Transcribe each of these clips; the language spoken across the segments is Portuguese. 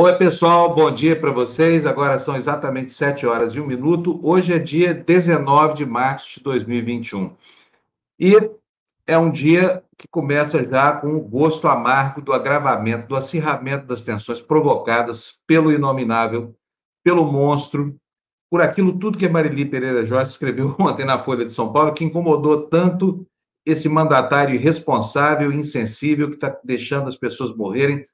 Oi, pessoal, bom dia para vocês. Agora são exatamente 7 horas e 1 minuto. Hoje é dia 19 de março de 2021. E é um dia que começa já com o gosto amargo do agravamento, do acirramento das tensões provocadas pelo inominável, pelo monstro, por aquilo tudo que a Marili Pereira Jorge escreveu ontem na Folha de São Paulo, que incomodou tanto esse mandatário irresponsável, insensível, que está deixando as pessoas morrerem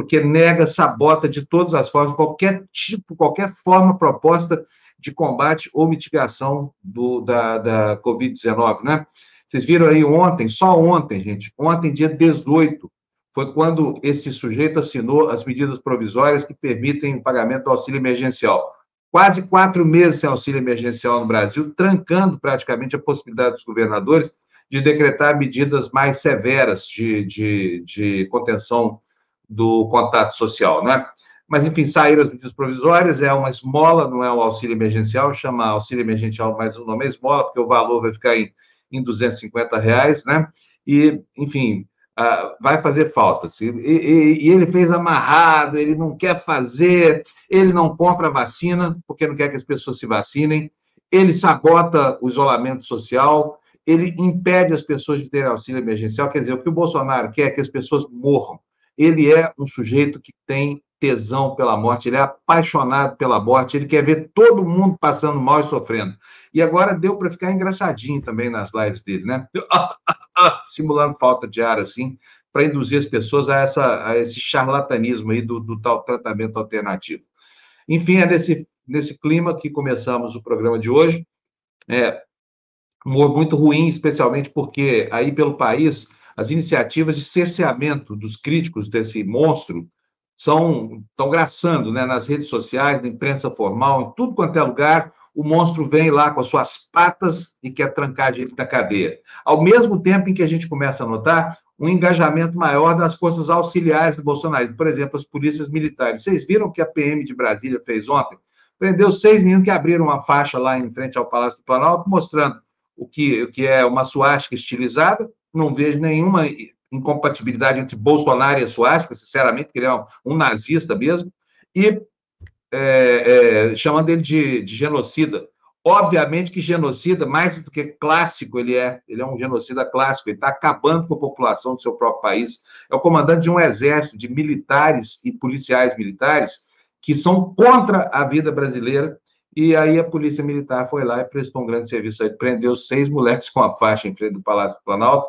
porque nega, sabota de todas as formas qualquer tipo, qualquer forma proposta de combate ou mitigação do, da, da Covid-19, né? Vocês viram aí ontem, só ontem, gente, ontem, dia 18, foi quando esse sujeito assinou as medidas provisórias que permitem o pagamento do auxílio emergencial. Quase quatro meses sem auxílio emergencial no Brasil, trancando praticamente a possibilidade dos governadores de decretar medidas mais severas de, de, de contenção do contato social, né? Mas, enfim, saíram as medidas provisórias, é uma esmola, não é um auxílio emergencial, chama auxílio emergencial, mas o nome é esmola, porque o valor vai ficar em, em 250 reais, né? E, enfim, uh, vai fazer falta. E, e, e, ele fez amarrado, ele não quer fazer, ele não compra vacina, porque não quer que as pessoas se vacinem, ele sabota o isolamento social, ele impede as pessoas de terem auxílio emergencial, quer dizer, o que o Bolsonaro quer é que as pessoas morram ele é um sujeito que tem tesão pela morte, ele é apaixonado pela morte, ele quer ver todo mundo passando mal e sofrendo. E agora deu para ficar engraçadinho também nas lives dele, né? Simulando falta de ar, assim, para induzir as pessoas a, essa, a esse charlatanismo aí do, do tal tratamento alternativo. Enfim, é nesse, nesse clima que começamos o programa de hoje. É, humor muito ruim, especialmente porque aí pelo país as iniciativas de cerceamento dos críticos desse monstro são estão graçando né, nas redes sociais, na imprensa formal, em tudo quanto é lugar, o monstro vem lá com as suas patas e quer trancar a gente na cadeia. Ao mesmo tempo em que a gente começa a notar um engajamento maior das forças auxiliares do Bolsonaro, por exemplo, as polícias militares. Vocês viram o que a PM de Brasília fez ontem? Prendeu seis meninos que abriram uma faixa lá em frente ao Palácio do Planalto, mostrando o que, o que é uma suástica estilizada, não vejo nenhuma incompatibilidade entre Bolsonaro e a Suástica, sinceramente, porque ele é um, um nazista mesmo, e é, é, chamando ele de, de, genocida. Obviamente que genocida, mais do que clássico ele é, ele é um genocida clássico, ele está acabando com a população do seu próprio país. É o comandante de um exército de militares e policiais militares que são contra a vida brasileira, e aí a polícia militar foi lá e prestou um grande serviço aí, prendeu seis moleques com a faixa em frente do Palácio do Planalto,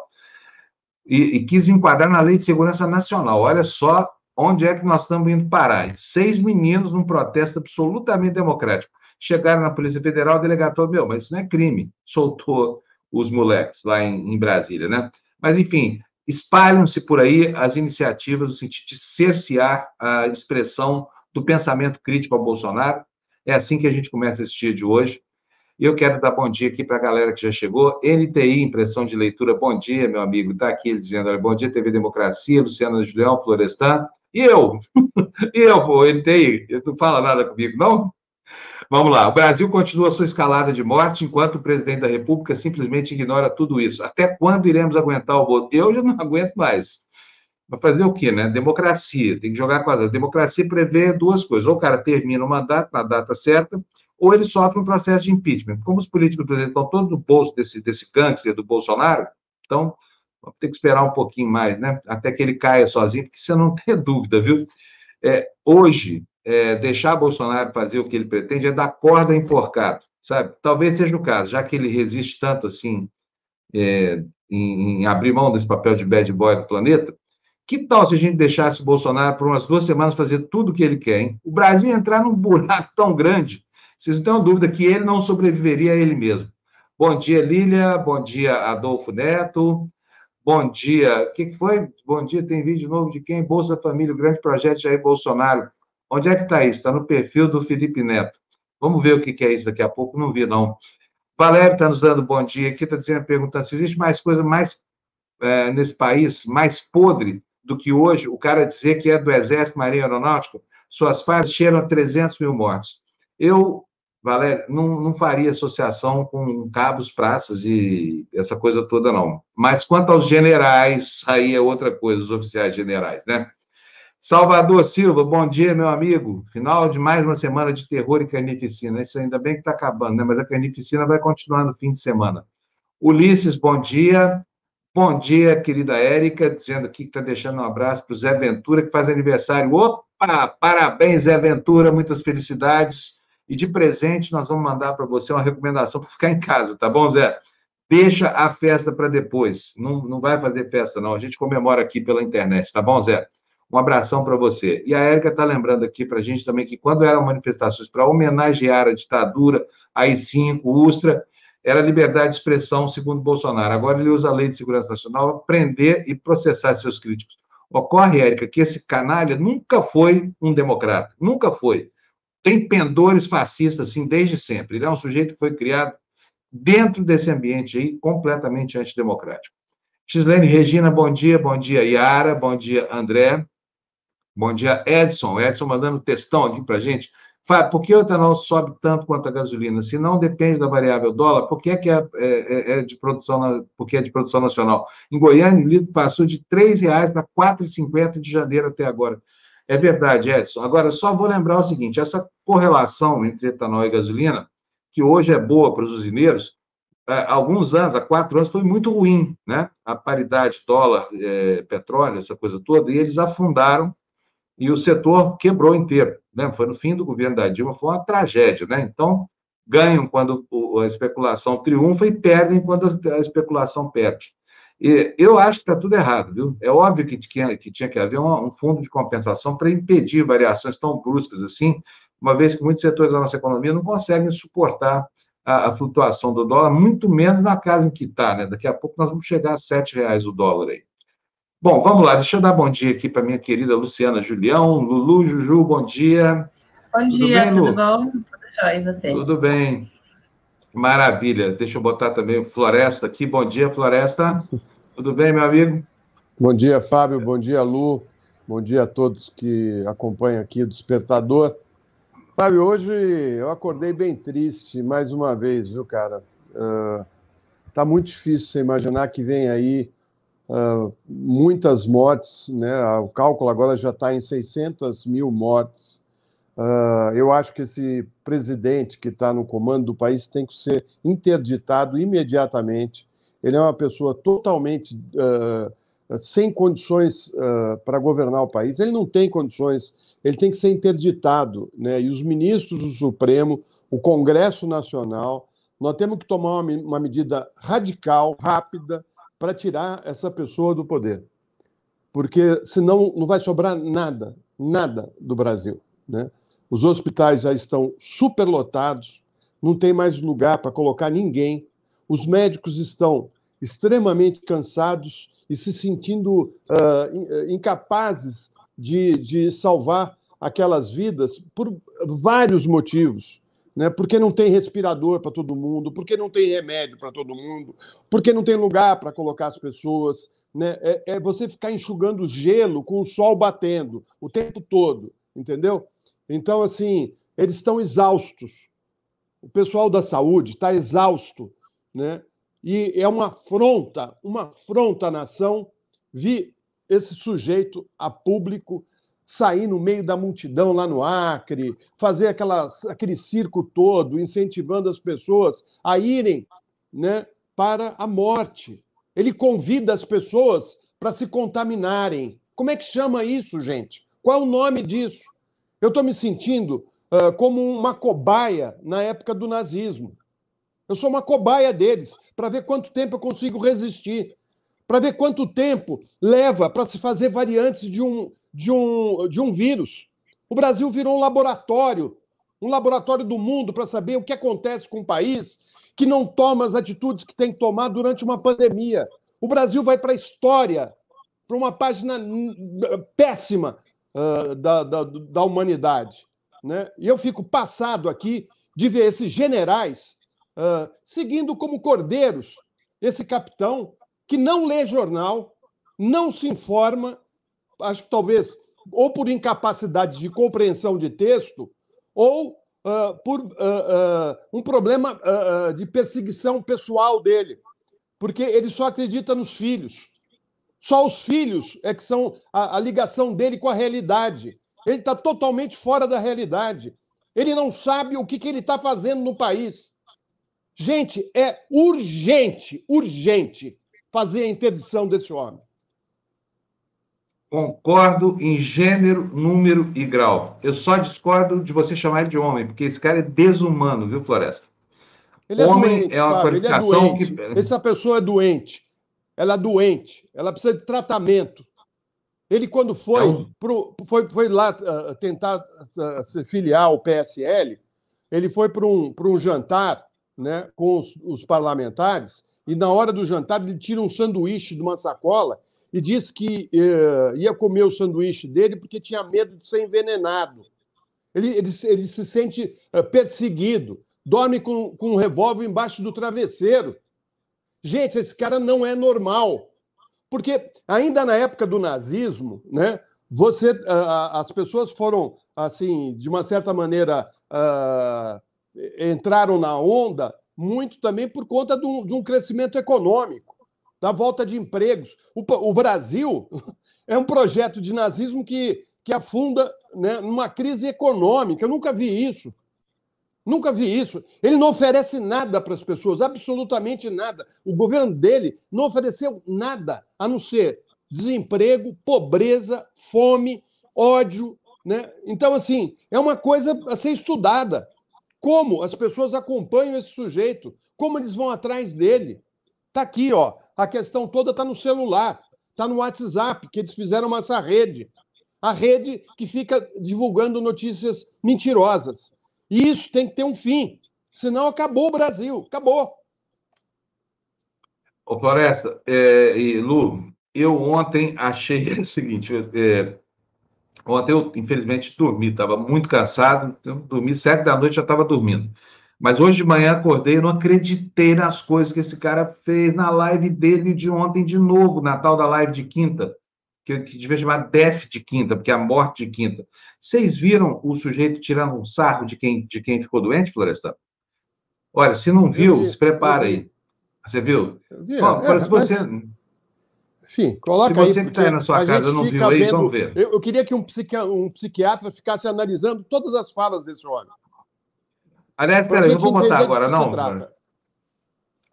e, e, quis enquadrar na Lei de Segurança Nacional. Olha só onde é que nós estamos indo parar. Seis meninos num protesto absolutamente democrático. Chegaram na Polícia Federal, o delegado falou, meu, mas isso não é crime. Soltou os moleques lá em, em Brasília, né? Mas, enfim, espalham-se por aí as iniciativas no sentido de cercear a expressão do pensamento crítico ao Bolsonaro. É assim que a gente começa esse dia de hoje. Eu quero dar bom dia aqui para a galera que já chegou. NTI, impressão de leitura, bom dia, meu amigo. Está aqui dizendo, olha, bom dia, TV Democracia, Luciana Julião, Florestan. E eu? e eu, pô, NTI? Não fala nada comigo, não? Vamos lá. O Brasil continua sua escalada de morte enquanto o presidente da República simplesmente ignora tudo isso. Até quando iremos aguentar o voto? Eu já não aguento mais. Vai fazer o quê, né? Democracia. Tem que jogar com a democracia prevê duas coisas. Ou o cara termina o mandato na data certa, ou ele sofre um processo de impeachment. Como os políticos estão todos no bolso desse, desse do Bolsonaro, então vamos ter que esperar um pouquinho mais, né? Até que ele caia sozinho, porque você não tem dúvida, viu? É, hoje, é, deixar Bolsonaro fazer o que ele pretende é dar corda enforcado, sabe? Talvez seja o caso, já que ele resiste tanto assim é, em, em abrir mão desse papel de bad boy do planeta, que tal se a gente deixasse Bolsonaro por umas duas semanas fazer tudo o que ele quer, hein? O Brasil entrar num buraco tão grande vocês não têm dúvida que ele não sobreviveria a ele mesmo. Bom dia, Lília. Bom dia, Adolfo Neto. Bom dia. O que foi? Bom dia, tem vídeo novo de quem? Bolsa Família, o grande projeto Jair Bolsonaro. Onde é que está isso? Está no perfil do Felipe Neto. Vamos ver o que é isso daqui a pouco. Não vi, não. Valério está nos dando bom dia aqui, está dizendo, perguntando se existe mais coisa mais é, nesse país, mais podre do que hoje, o cara dizer que é do Exército Marinha Aeronáutica, suas fases cheiram a 300 mil mortes. Eu Valério, não, não faria associação com cabos, praças e essa coisa toda, não. Mas quanto aos generais, aí é outra coisa, os oficiais generais, né? Salvador Silva, bom dia, meu amigo. Final de mais uma semana de terror e carnificina. Isso ainda bem que está acabando, né? Mas a carnificina vai continuar no fim de semana. Ulisses, bom dia. Bom dia, querida Érica, dizendo aqui que está deixando um abraço para o Zé Ventura, que faz aniversário. Opa! Parabéns, Zé Ventura, muitas felicidades. E de presente, nós vamos mandar para você uma recomendação para ficar em casa, tá bom, Zé? Deixa a festa para depois. Não, não vai fazer festa, não. A gente comemora aqui pela internet, tá bom, Zé? Um abração para você. E a Érica está lembrando aqui para a gente também que quando eram manifestações para homenagear a ditadura, a I-5, Ustra, era liberdade de expressão, segundo Bolsonaro. Agora ele usa a Lei de Segurança Nacional para prender e processar seus críticos. Ocorre, Érica, que esse canalha nunca foi um democrata. Nunca foi. Tem pendores fascistas, assim, desde sempre. Ele é um sujeito que foi criado dentro desse ambiente aí, completamente antidemocrático. Gislene Regina, bom dia. Bom dia, Yara. Bom dia, André. Bom dia, Edson. Edson mandando textão aqui para gente. Fábio, por que o etanol sobe tanto quanto a gasolina? Se não depende da variável dólar, por que é, que é, é, é de produção, porque é de produção nacional? Em Goiânia, o litro passou de R$ reais para R$ 4,50 de janeiro até agora. É verdade, Edson. Agora, só vou lembrar o seguinte: essa correlação entre etanol e gasolina, que hoje é boa para os usineiros, há alguns anos, há quatro anos, foi muito ruim, né? A paridade dólar, é, petróleo, essa coisa toda, e eles afundaram e o setor quebrou inteiro. Né? Foi no fim do governo da Dilma, foi uma tragédia. Né? Então, ganham quando a especulação triunfa e perdem quando a especulação perde. Eu acho que está tudo errado, viu? É óbvio que tinha que, tinha que haver um, um fundo de compensação para impedir variações tão bruscas assim, uma vez que muitos setores da nossa economia não conseguem suportar a, a flutuação do dólar, muito menos na casa em que está, né? Daqui a pouco nós vamos chegar a R$ reais o dólar aí. Bom, vamos lá, deixa eu dar bom dia aqui para minha querida Luciana Julião. Lulu, Juju, bom dia. Bom tudo dia, bem, tudo bom? Tudo jóia, você? Tudo bem. Maravilha. Deixa eu botar também o Floresta aqui. Bom dia, Floresta. Tudo bem, meu amigo? Bom dia, Fábio. Bom dia, Lu. Bom dia a todos que acompanham aqui o Despertador. Fábio, hoje eu acordei bem triste mais uma vez, viu, cara? Uh, tá muito difícil você imaginar que vem aí uh, muitas mortes, né? o cálculo agora já está em 600 mil mortes. Uh, eu acho que esse presidente que está no comando do país tem que ser interditado imediatamente. Ele é uma pessoa totalmente uh, sem condições para governar o país. Ele não tem condições, ele tem que ser interditado. Né? E os ministros do Supremo, o Congresso Nacional, nós temos que tomar uma, uma medida radical, rápida, para tirar essa pessoa do poder. Porque senão não vai sobrar nada, nada do Brasil. Né? Os hospitais já estão superlotados, não tem mais lugar para colocar ninguém. Os médicos estão extremamente cansados e se sentindo uh, incapazes de, de salvar aquelas vidas por vários motivos né? porque não tem respirador para todo mundo, porque não tem remédio para todo mundo, porque não tem lugar para colocar as pessoas. Né? É, é, você ficar enxugando gelo com o sol batendo o tempo todo, entendeu? Então, assim, eles estão exaustos. O pessoal da saúde está exausto, né? E é uma afronta, uma afronta à nação vi esse sujeito a público sair no meio da multidão lá no Acre, fazer aquela, aquele circo todo, incentivando as pessoas a irem né, para a morte. Ele convida as pessoas para se contaminarem. Como é que chama isso, gente? Qual é o nome disso? Eu estou me sentindo uh, como uma cobaia na época do nazismo. Eu sou uma cobaia deles, para ver quanto tempo eu consigo resistir, para ver quanto tempo leva para se fazer variantes de um, de um, de um vírus. O Brasil virou um laboratório, um laboratório do mundo para saber o que acontece com um país que não toma as atitudes que tem que tomar durante uma pandemia. O Brasil vai para a história, para uma página péssima uh, da, da, da humanidade. Né? E eu fico passado aqui de ver esses generais uh, seguindo como cordeiros esse capitão que não lê jornal, não se informa acho que talvez ou por incapacidade de compreensão de texto, ou uh, por uh, uh, um problema de perseguição pessoal dele, porque ele só acredita nos filhos. Só os filhos é que são a, a ligação dele com a realidade. Ele está totalmente fora da realidade. Ele não sabe o que, que ele está fazendo no país. Gente, é urgente, urgente fazer a interdição desse homem. Concordo em gênero, número e grau. Eu só discordo de você chamar ele de homem, porque esse cara é desumano, viu, Floresta? Ele é homem doente, é uma sabe? qualificação é que. Essa pessoa é doente. Ela é doente. Ela precisa de tratamento. Ele, quando foi, é um... pro, foi, foi lá uh, tentar uh, se filiar ao PSL, ele foi para um, um jantar né, com os, os parlamentares, e na hora do jantar ele tira um sanduíche de uma sacola e diz que uh, ia comer o sanduíche dele porque tinha medo de ser envenenado. Ele, ele, ele se sente uh, perseguido, dorme com, com um revólver embaixo do travesseiro. Gente, esse cara não é normal. Porque ainda na época do nazismo, né, você, uh, as pessoas foram, assim, de uma certa maneira, entraram na onda muito também por conta de um, de um crescimento econômico da volta de empregos. O, o Brasil é um projeto de nazismo que, que afunda né, numa crise econômica. Eu nunca vi isso. Nunca vi isso. Ele não oferece nada para as pessoas, absolutamente nada. O governo dele não ofereceu nada, a não ser desemprego, pobreza, fome, ódio. Né? Então, assim, é uma coisa a ser estudada. Como as pessoas acompanham esse sujeito, como eles vão atrás dele. Está aqui, ó. A questão toda está no celular, está no WhatsApp, que eles fizeram essa rede. A rede que fica divulgando notícias mentirosas. E isso tem que ter um fim. Senão acabou o Brasil. Acabou. Ô, Floresta é, e Lu, eu ontem achei o seguinte: é, ontem eu, infelizmente, dormi, estava muito cansado, dormi sete da noite, já estava dormindo. Mas hoje de manhã acordei e não acreditei nas coisas que esse cara fez na live dele de ontem de novo, na tal da live de quinta, que, que devia chamar Death de quinta, porque é a morte de quinta. Vocês viram o sujeito tirando um sarro de quem, de quem ficou doente, Florestan? Olha, se não viu, vi, se prepara aí. Você viu? Vi, Bom, é, se você... Mas... Enfim, coloca aí. Se você que está aí na sua casa não viu aí, vendo... vamos ver. Eu, eu, queria que um, um psiquiatra ficasse analisando todas as falas desse homem. Aliás, peraí, não vou botar agora, não.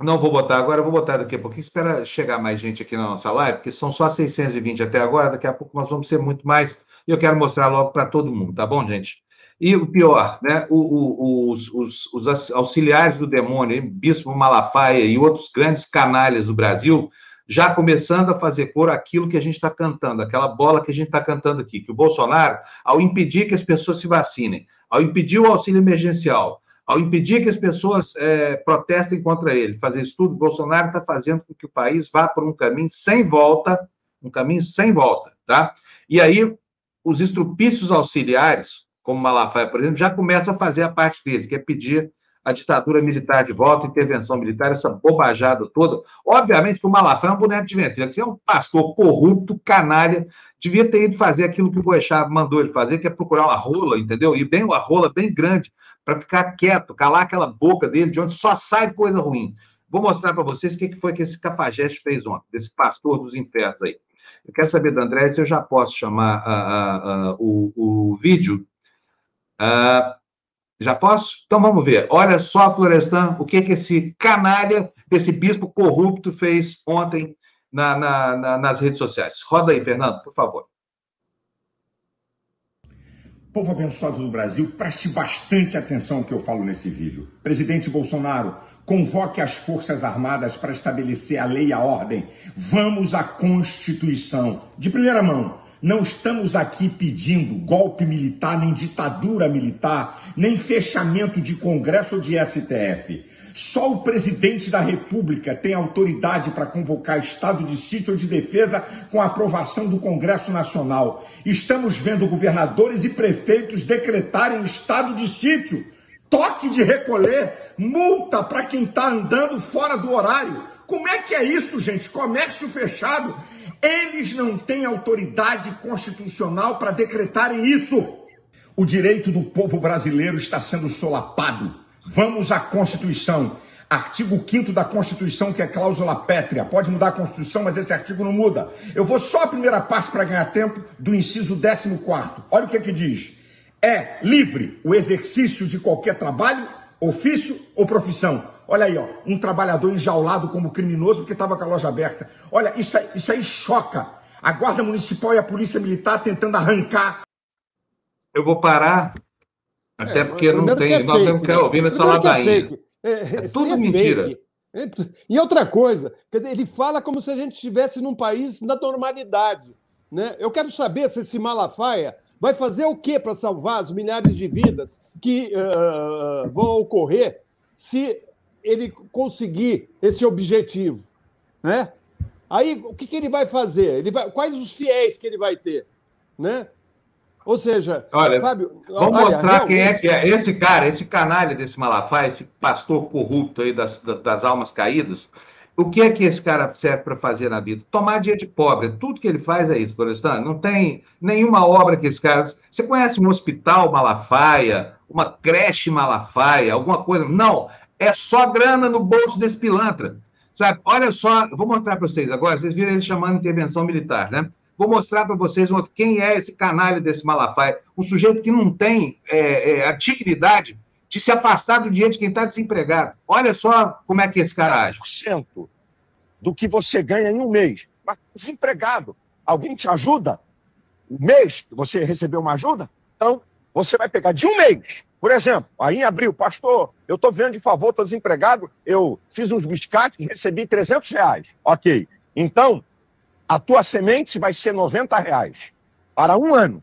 Não vou botar agora, vou botar daqui a pouquinho. Espera chegar mais gente aqui na nossa live, porque são só 620 até agora, daqui a pouco nós vamos ser muito mais. E eu quero mostrar logo para todo mundo, tá bom, gente? E o pior, né? O, o, os, os, os, auxiliares do demônio, Bispo Malafaia e outros grandes canalhas do Brasil, já começando a fazer cor aquilo que a gente está cantando, aquela bola que a gente está cantando aqui, que o Bolsonaro, ao impedir que as pessoas se vacinem, ao impedir o auxílio emergencial, ao impedir que as pessoas é, protestem contra ele, fazer isso tudo, Bolsonaro está fazendo com que o país vá por um caminho sem volta, um caminho sem volta, tá? E aí, os estrupícios auxiliares, como Malafaia, por exemplo, já começam a fazer a parte deles, que é pedir a ditadura militar de volta, intervenção militar, essa bobajada toda. Obviamente que o Malafaia é um boneco de ventríloco, é um pastor corrupto, canalha, devia ter ido fazer aquilo que o Boechat mandou ele fazer, que é procurar uma rola, entendeu? E bem uma rola bem grande, para ficar quieto, calar aquela boca dele, de onde só sai coisa ruim. Vou mostrar para vocês o que foi que esse cafajeste fez ontem, desse pastor dos infernos aí. Eu quero saber da André se eu já posso chamar uh, uh, uh, o, o, vídeo. Já posso? Então vamos ver. Olha só, Florestan, o que, que esse canalha, esse bispo corrupto fez ontem na, na, na, nas redes sociais. Roda aí, Fernando, por favor. Povo abençoado do Brasil, preste bastante atenção ao que eu falo nesse vídeo. Presidente Bolsonaro, convoque as Forças Armadas para estabelecer a lei e a ordem. Vamos à Constituição. De primeira mão, não estamos aqui pedindo golpe militar, nem ditadura militar, nem fechamento de Congresso ou de STF. Só o presidente da República tem autoridade para convocar estado de sítio ou de defesa com a aprovação do Congresso Nacional. Estamos vendo governadores e prefeitos decretarem estado de sítio, toque de recolher, multa para quem está andando fora do horário. Como é que é isso, gente? Comércio fechado. Eles não têm autoridade constitucional para decretarem isso. O direito do povo brasileiro está sendo solapado. Vamos à Constituição. Artigo 5 da Constituição, que é cláusula pétrea. Pode mudar a Constituição, mas esse artigo não muda. Eu vou só a primeira parte para ganhar tempo do inciso 14. Olha o que, é que diz. É livre o exercício de qualquer trabalho, ofício ou profissão. Olha aí, ó, um trabalhador enjaulado como criminoso porque estava com a loja aberta. Olha, isso aí, isso aí choca. A Guarda Municipal e a Polícia Militar tentando arrancar. Eu vou parar, até é, porque não tem. É nós temos que ouvir essa ladainha. É, é, é tudo é mentira. Fake. E outra coisa, ele fala como se a gente estivesse num país na normalidade. Né? Eu quero saber se esse Malafaia vai fazer o que para salvar as milhares de vidas que uh, vão ocorrer se ele conseguir esse objetivo. Né? Aí, o que, que ele vai fazer? Ele vai, quais os fiéis que ele vai ter? Né? Ou seja, olha, Fábio, vamos olha, mostrar realmente... quem é que é esse cara, esse canalha desse Malafaia, esse pastor corrupto aí das, das almas caídas. O que é que esse cara serve para fazer na vida? Tomar dia de pobre. Tudo que ele faz é isso, Florestan. Não tem nenhuma obra que esse cara. Você conhece um hospital Malafaia, uma creche Malafaia, alguma coisa? Não. É só grana no bolso desse pilantra. Sabe? Olha só, vou mostrar para vocês agora. Vocês viram ele chamando intervenção militar, né? Vou mostrar para vocês quem é esse canalha desse Malafaia. Um sujeito que não tem é, é, a dignidade de se afastar do dinheiro de quem está desempregado. Olha só como é que esse cara age. do que você ganha em um mês. Mas desempregado, alguém te ajuda? O mês que você recebeu uma ajuda? Então, você vai pegar de um mês. Por exemplo, aí em abril, pastor, eu estou vendo de favor, estou desempregado, eu fiz uns biscates e recebi 300 reais. Ok. Então, a tua semente vai ser 90 reais para um ano.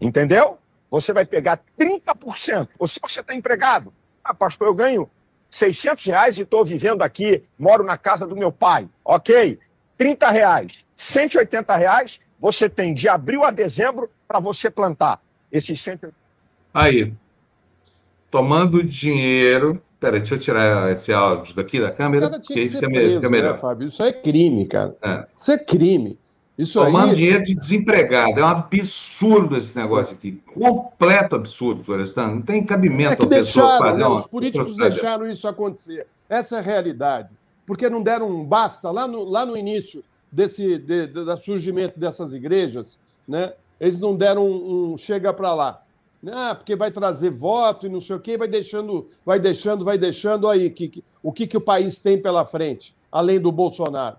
Entendeu? Você vai pegar 30%. Ou se você está empregado, ah, pastor, eu ganho 600 reais e estou vivendo aqui, moro na casa do meu pai. Ok, 30 reais, 180 reais, você tem de abril a dezembro para você plantar esses 180 Aí, tomando dinheiro Peraí, deixa eu tirar esse áudio daqui da câmera. Esse tinha que ser preso, melhor. Né, Fábio? Isso é crime, cara. É. Isso é crime. Isso Tomando aí... dinheiro de desempregado. É um absurdo esse negócio aqui. Completo absurdo, Florestan. Não tem cabimento é que a pessoa deixaram, fazer né? uma... Os políticos deixaram isso acontecer. Essa é a realidade. Porque não deram um basta lá no, lá no início desse de, de, do surgimento dessas igrejas, né? Eles não deram um, um chega para lá. Ah, porque vai trazer voto e não sei o quê, vai deixando, vai deixando, vai deixando aí que, que, o que, que o país tem pela frente, além do Bolsonaro.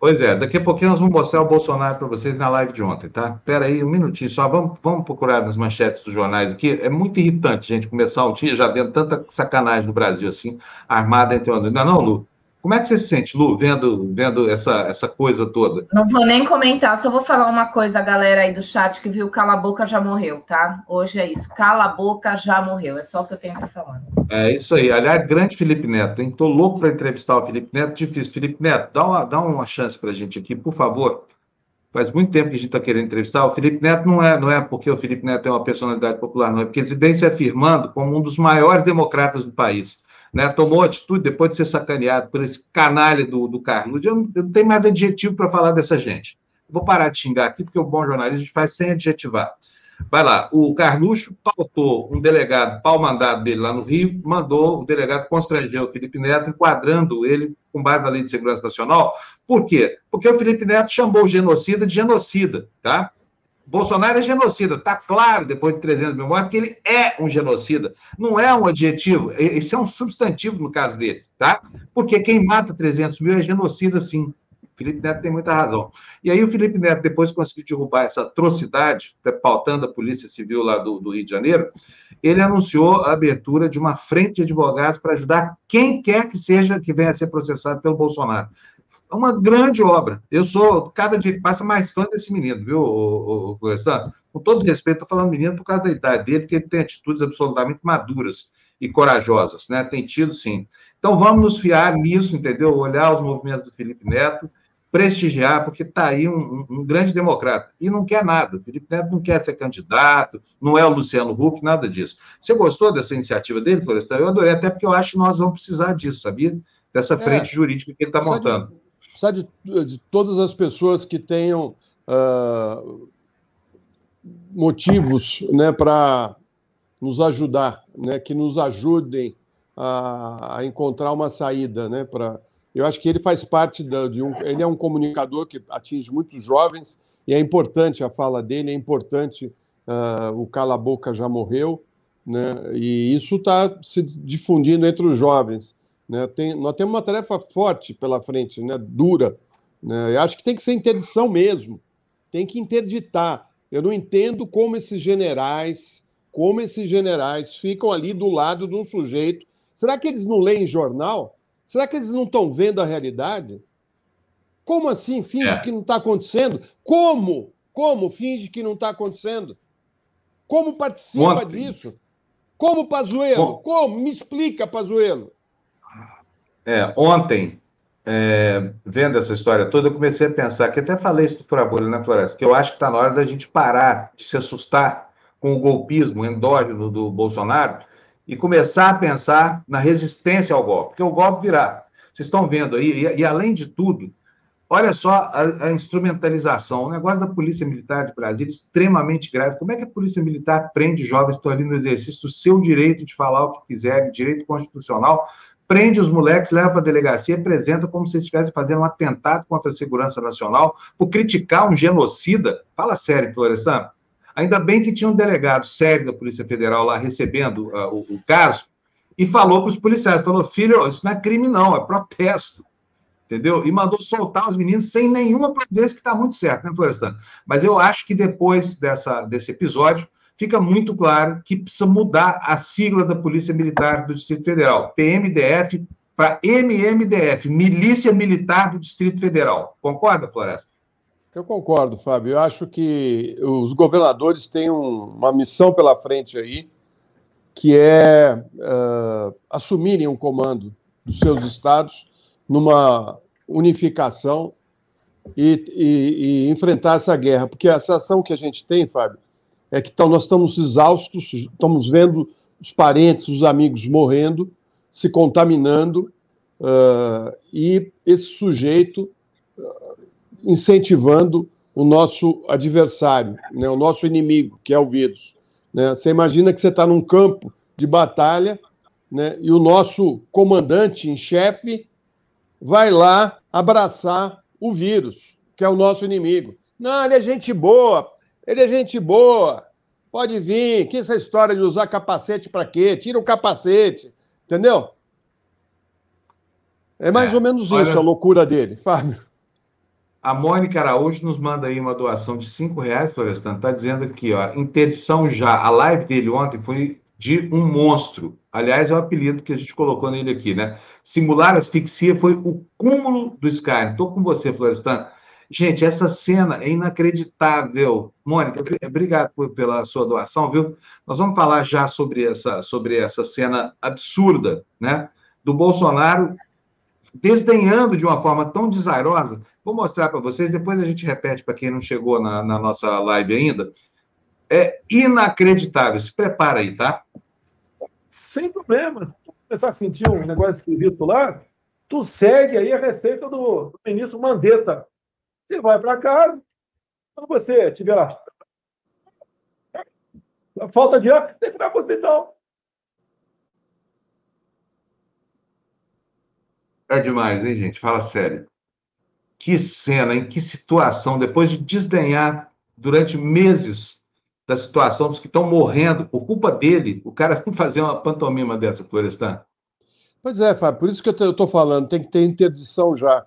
Pois é, daqui a pouquinho nós vamos mostrar o Bolsonaro para vocês na live de ontem, tá? Espera aí um minutinho só, vamos, vamos procurar nas manchetes dos jornais aqui. É muito irritante, gente, começar o dia já vendo tanta sacanagem no Brasil assim, armada entre. Não, não, Lu? Como é que você se sente, Lu, vendo, vendo essa, essa coisa toda? Não vou nem comentar, só vou falar uma coisa, a galera aí do chat que viu Cala a Boca já morreu, tá? Hoje é isso. Cala a Boca já morreu. É só o que eu tenho para falar. É isso aí. Aliás, grande Felipe Neto, hein? Tô louco para entrevistar o Felipe Neto. Difícil. Felipe Neto, dá uma, dá uma chance para a gente aqui, por favor. Faz muito tempo que a gente está querendo entrevistar. O Felipe Neto não é, não é porque o Felipe Neto é uma personalidade popular, não. É porque ele vem se afirmando como um dos maiores democratas do país né, tomou atitude depois de ser sacaneado por esse canalha do, do Carlos. Eu não, eu não tenho mais adjetivo para falar dessa gente. Vou parar de xingar aqui, porque o bom jornalismo faz sem adjetivar. Vai lá, o Carluxo pautou um delegado, pau mandado dele lá no Rio, mandou o delegado constranger o Felipe Neto, enquadrando ele com base na Lei de Segurança Nacional. Por quê? Porque o Felipe Neto chamou o genocida de genocida, tá? Bolsonaro é genocida, está claro, depois de 300 mil mortes, que ele é um genocida. Não é um adjetivo, isso é um substantivo no caso dele, tá? Porque quem mata 300 mil é genocida, sim. Felipe Neto tem muita razão. E aí o Felipe Neto, depois conseguiu derrubar essa atrocidade, pautando a Polícia Civil lá do, do Rio de Janeiro, ele anunciou a abertura de uma frente de advogados para ajudar quem quer que seja que venha a ser processado pelo Bolsonaro. É uma grande obra. Eu sou, cada dia que passa, mais fã desse menino, viu, o, o, Com todo respeito, estou falando menino por causa da idade dele, que ele tem atitudes absolutamente maduras e corajosas, né? Tem tido, sim. Então, vamos nos fiar nisso, entendeu? Olhar os movimentos do Felipe Neto, prestigiar, porque está aí um, um, grande democrata. E não quer nada. O Felipe Neto não quer ser candidato, não é o Luciano Huck, nada disso. Você gostou dessa iniciativa dele, Florestan? Eu adorei, até porque eu acho que nós vamos precisar disso, sabia? Dessa é. frente é, jurídica que ele está montando. De precisar de, de todas as pessoas que tenham uh, motivos né, para nos ajudar, né, que nos ajudem a, a encontrar uma saída, né? Para eu acho que ele faz parte da, de um. Ele é um comunicador que atinge muitos jovens e é importante a fala dele, é importante uh, o cala boca já morreu, né? E isso está se difundindo entre os jovens. Né? Tem, nós temos uma tarefa forte pela frente, né? dura. Né? Eu acho que tem que ser interdição mesmo. Tem que interditar. Eu não entendo como esses generais, como esses generais ficam ali do lado de um sujeito. Será que eles não leem jornal? Será que eles não estão vendo a realidade? Como assim finge é. que não está acontecendo? Como? Como finge que não está acontecendo? Como participa Ontem. disso? Como Pazuello? Como? Me explica, Pazuello. É, ontem, é, vendo essa história toda, eu comecei a pensar, que até falei isso do Furabolho, né, Floresta? Que eu acho que está na hora da gente parar de se assustar com o golpismo endógeno do Bolsonaro e começar a pensar na resistência ao golpe, porque o golpe virá. Vocês estão vendo aí, e, e além de tudo, olha só a, a, instrumentalização, o negócio da Polícia Militar de Brasília extremamente grave. Como é que a Polícia Militar prende jovens que estão ali no exercício do seu direito de falar o que quiserem, direito constitucional, prende os moleques, leva para a delegacia, apresenta como se estivesse fazendo um atentado contra a segurança nacional, por criticar um genocida. Fala sério, Florestan. Ainda bem que tinha um delegado sério da Polícia Federal lá recebendo uh, o, o, caso e falou para os policiais, falou, filho, isso não é crime não, é protesto. Entendeu? E mandou soltar os meninos sem nenhuma providência, que está muito certo, né, Florestan? Mas eu acho que depois dessa, desse episódio, fica muito claro que precisa mudar a sigla da Polícia Militar do Distrito Federal, PMDF para MMDF, Milícia Militar do Distrito Federal. Concorda, Floresta? Eu concordo, Fábio. Eu acho que os governadores têm um, uma missão pela frente aí, que é uh, assumirem um comando dos seus estados numa unificação e, e, e enfrentar essa guerra. Porque a sensação que a gente tem, Fábio, é que nós estamos exaustos, estamos vendo os parentes, os amigos morrendo, se contaminando, uh, e esse sujeito uh, incentivando o nosso adversário, né, o nosso inimigo, que é o vírus. Né? Você imagina que você está num campo de batalha né, e o nosso comandante em chefe vai lá abraçar o vírus, que é o nosso inimigo. Não, ele é gente boa, ele é gente boa. Pode vir. Que essa história de usar capacete para quê? Tira o capacete. Entendeu? É mais é, ou menos olha, isso a loucura dele, Fábio. A Mônica Araújo nos manda aí uma doação de cinco reais, Florestan. Está dizendo aqui, ó, interdição já. A live dele ontem foi de um monstro. Aliás, é o apelido que a gente colocou nele aqui, né? Simular asfixia foi o cúmulo do Sky. Estou com você, Florestan. Gente, essa cena é inacreditável. Mônica, obrigado por, pela sua doação, viu? Nós vamos falar já sobre essa, sobre essa cena absurda, né? Do Bolsonaro desdenhando de uma forma tão desairosa. Vou mostrar para vocês, depois a gente repete para quem não chegou na, na nossa live ainda. É inacreditável. Se prepara aí, tá? Sem problema. Começar a sentir um negócio esquisito lá, tu segue aí a receita do, do ministro Mandetta você vai para casa, quando você tiver a falta de ar, você vai para o hospital. É demais, hein, gente? Fala sério. Que cena, em que situação, depois de desdenhar durante meses da situação dos que estão morrendo por culpa dele, o cara fazer uma pantomima dessa, Florestan. Pois é, Fábio, por isso que eu estou falando, tem que ter interdição já.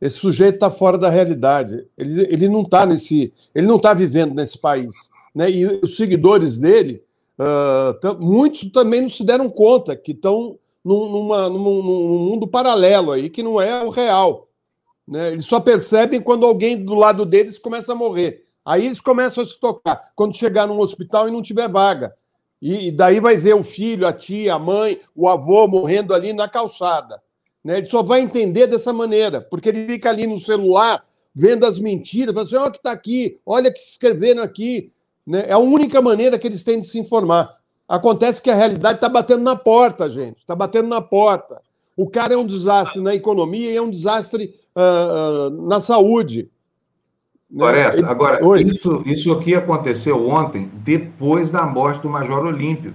Esse sujeito está fora da realidade. Ele, ele não está nesse, ele não está vivendo nesse país, né? E os seguidores dele, uh, muitos também não se deram conta que estão num, num, num, mundo paralelo aí que não é o real. Né? Eles só percebem quando alguém do lado deles começa a morrer. Aí eles começam a se tocar. Quando chegar num hospital e não tiver vaga. E daí vai ver o filho, a tia, a mãe, o avô morrendo ali na calçada. Né? Ele só vai entender dessa maneira, porque ele fica ali no celular vendo as mentiras, fala assim, olha o que está aqui, olha o que escreveram aqui. Né? É a única maneira que eles têm de se informar. Acontece que a realidade está batendo na porta, gente. Está batendo na porta. O cara é um desastre na economia e é um desastre uh, uh, na saúde. Floresta, né? agora, isso, isso aqui aconteceu ontem, depois da morte do Major Olímpio.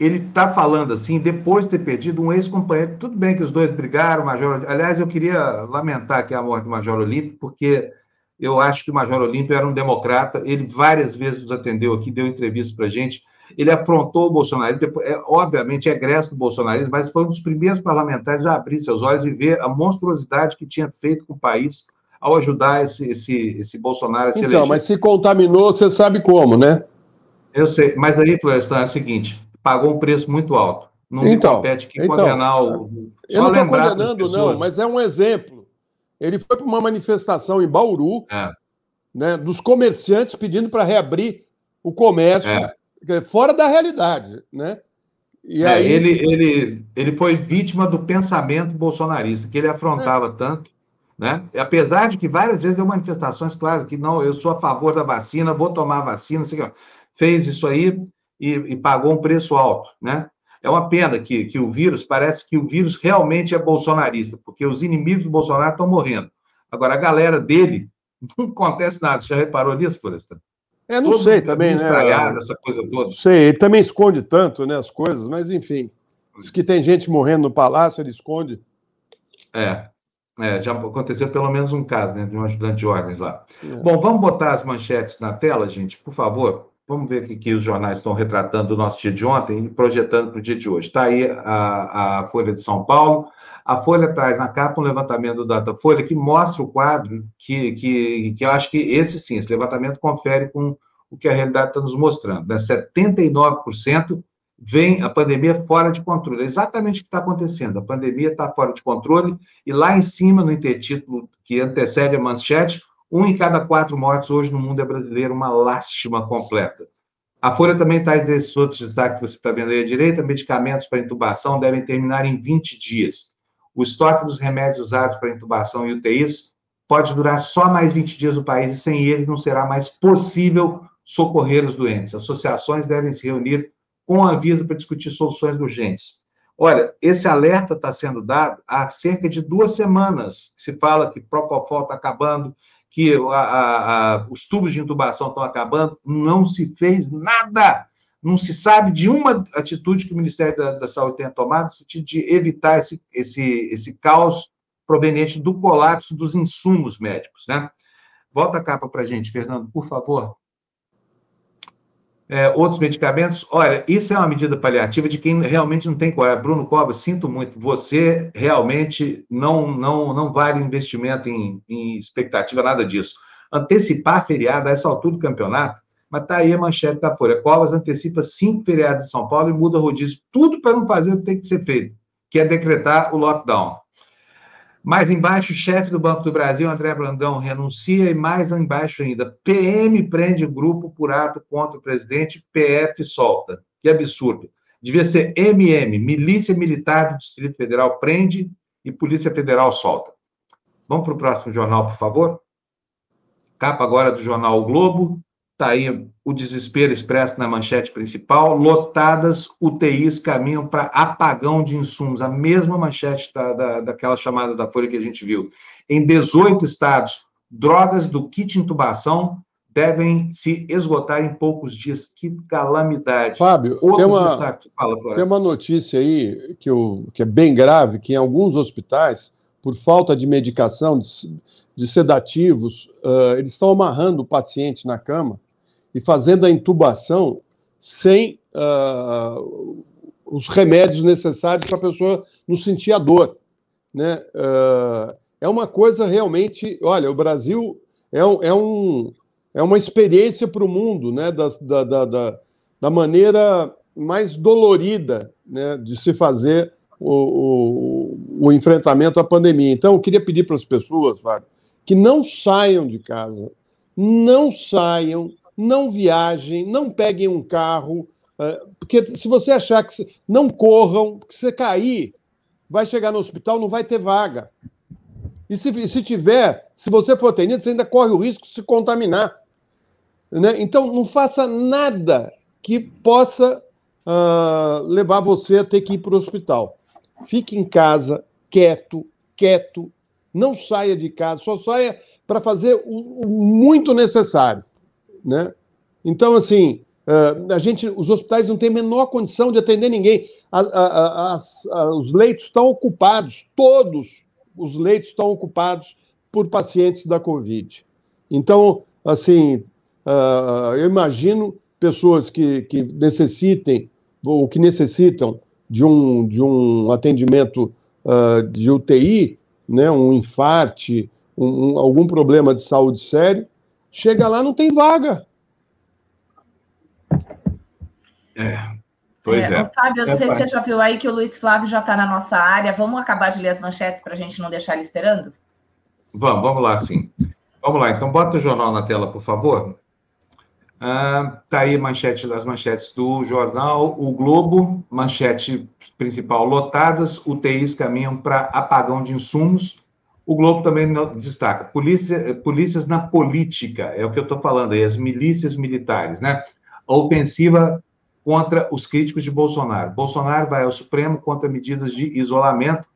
Ele está falando assim, depois de ter perdido um ex-companheiro. Tudo bem que os dois brigaram, Major. Aliás, eu queria lamentar aqui a morte do Major Olímpio, porque eu acho que o Major Olímpio era um democrata. Ele várias vezes nos atendeu aqui, deu entrevista para a gente. Ele afrontou o bolsonarismo, depois, é, obviamente é egresso do bolsonarismo, mas foi um dos primeiros parlamentares a abrir seus olhos e ver a monstruosidade que tinha feito com o país ao ajudar esse, esse, esse Bolsonaro a se Então, mas se contaminou, você sabe como, né? Eu sei, mas aí, Florestan, é o seguinte, pagou um preço muito alto. Não então, me compete que então, condenar o... Só eu não estou condenando, não, mas é um exemplo. Ele foi para uma manifestação em Bauru, é. né, dos comerciantes pedindo para reabrir o comércio, é. fora da realidade, né? E é, aí... ele, ele, ele foi vítima do pensamento bolsonarista, que ele afrontava é. tanto, né? Apesar de que várias vezes deu manifestações claras que não, eu sou a favor da vacina, vou tomar a vacina, não sei o que. Fez isso aí e, e pagou um preço alto, né? É uma pena que, que o vírus, parece que o vírus realmente é bolsonarista, porque os inimigos do Bolsonaro estão morrendo. Agora, a galera dele, não acontece nada. Você já reparou nisso, Florestan? É, não Todo sei também, né? essa coisa toda. Sei, ele também esconde tanto, né, as coisas, mas enfim. Diz que tem gente morrendo no palácio, ele esconde. É, é, já aconteceu pelo menos um caso, né, de um ajudante de ordens lá. É. Bom, vamos botar as manchetes na tela, gente, por favor. Vamos ver o que, os jornais estão retratando do nosso dia de ontem e projetando para o dia de hoje. Está aí a, a Folha de São Paulo. A Folha traz na capa um levantamento do Datafolha que mostra o quadro que, que, que eu acho que esse sim, esse levantamento confere com o que a realidade está nos mostrando. Né? 79% vem a pandemia fora de controle. É exatamente o que está acontecendo. A pandemia está fora de controle e lá em cima, no intertítulo que antecede a manchete, um em cada quatro mortes hoje no mundo é brasileiro, uma lástima completa. A Folha também traz esses outros destaques que você está vendo aí à direita: medicamentos para intubação devem terminar em 20 dias. O estoque dos remédios usados para intubação e UTIs pode durar só mais 20 dias no país e sem eles não será mais possível socorrer os doentes. Associações devem se reunir com a Anvisa para discutir soluções urgentes. Olha, esse alerta está sendo dado há cerca de duas semanas. Se fala que Propofol está acabando, que a, a, a, os tubos de intubação estão acabando, não se fez nada. Não se sabe de uma atitude que o Ministério da, da Saúde tenha tomado no sentido de evitar esse, esse, esse caos proveniente do colapso dos insumos médicos, né? Volta a capa para a gente, Fernando, por favor é, outros medicamentos. Olha, isso é uma medida paliativa de quem realmente não tem coragem. Bruno Cobra, sinto muito, você realmente não não não vale investimento em, em expectativa, nada disso. Antecipar feriado a essa altura do campeonato, mas tá aí a manchete da Folha. Covas antecipa cinco feriados em São Paulo e muda rodízio. Tudo para não fazer o que tem que ser feito, que é decretar o lockdown. Mais embaixo, chefe do Banco do Brasil, André Brandão, renuncia, e mais embaixo ainda, PM prende grupo por ato contra o presidente, PF solta. Que absurdo. Devia ser MM, Milícia Militar do Distrito Federal prende e Polícia Federal solta. Vamos para o próximo jornal, por favor? Capa agora do jornal o Globo. Está aí o desespero expresso na manchete principal. Lotadas UTIs caminham para apagão de insumos. A mesma manchete da, da, daquela chamada da Folha que a gente viu. Em 18 estados, drogas do kit intubação devem se esgotar em poucos dias. Que calamidade. Fábio, tem uma, Fala, tem uma notícia aí que, eu, que é bem grave, que em alguns hospitais, por falta de medicação, de, de sedativos, uh, eles estão amarrando o paciente na cama e fazendo a intubação sem uh, os remédios necessários para a pessoa não sentir a dor. Né? Uh, é uma coisa realmente. Olha, o Brasil é, um, é, um, é uma experiência para o mundo né? da, da, da, da, maneira mais dolorida né? de se fazer o, o, o enfrentamento à pandemia. Então, eu queria pedir para as pessoas, Fábio, que não saiam de casa, não saiam não viajem, não peguem um carro, é, porque se você achar que. Não corram, se você cair, vai chegar no hospital, não vai ter vaga. E se, se tiver, se você for atendido, você ainda corre o risco de se contaminar. Né? Então, não faça nada que possa uh, levar você a ter que ir para o hospital. Fique em casa, quieto, quieto, não saia de casa, só saia para fazer o, o muito necessário. Né? Então, assim, Uh, a gente, os hospitais não têm a menor condição de atender ninguém. Os leitos estão ocupados, todos os leitos estão ocupados por pacientes da Covid. Então, assim, uh, eu imagino pessoas que, que necessitem ou que necessitam de um, de um atendimento uh, de UTI, né, um infarte, um, algum problema de saúde sério, chega lá não tem vaga. É, pois é. é. Fábio, eu não é, sei se você já viu aí que o Luiz Flávio já está na nossa área. Vamos acabar de ler as manchetes para a gente não deixar ele esperando? Vamos, vamos lá, sim. Vamos lá, então bota o jornal na tela, por favor. Ah, tá aí manchete das manchetes do jornal O Globo, manchete principal lotadas, UTIs caminham para apagão de insumos. O Globo também destaca polícia, polícias na política, é o que eu estou falando aí, as milícias militares, né? A ofensiva contra os críticos de Bolsonaro. Bolsonaro vai ao Supremo contra medidas de isolamento.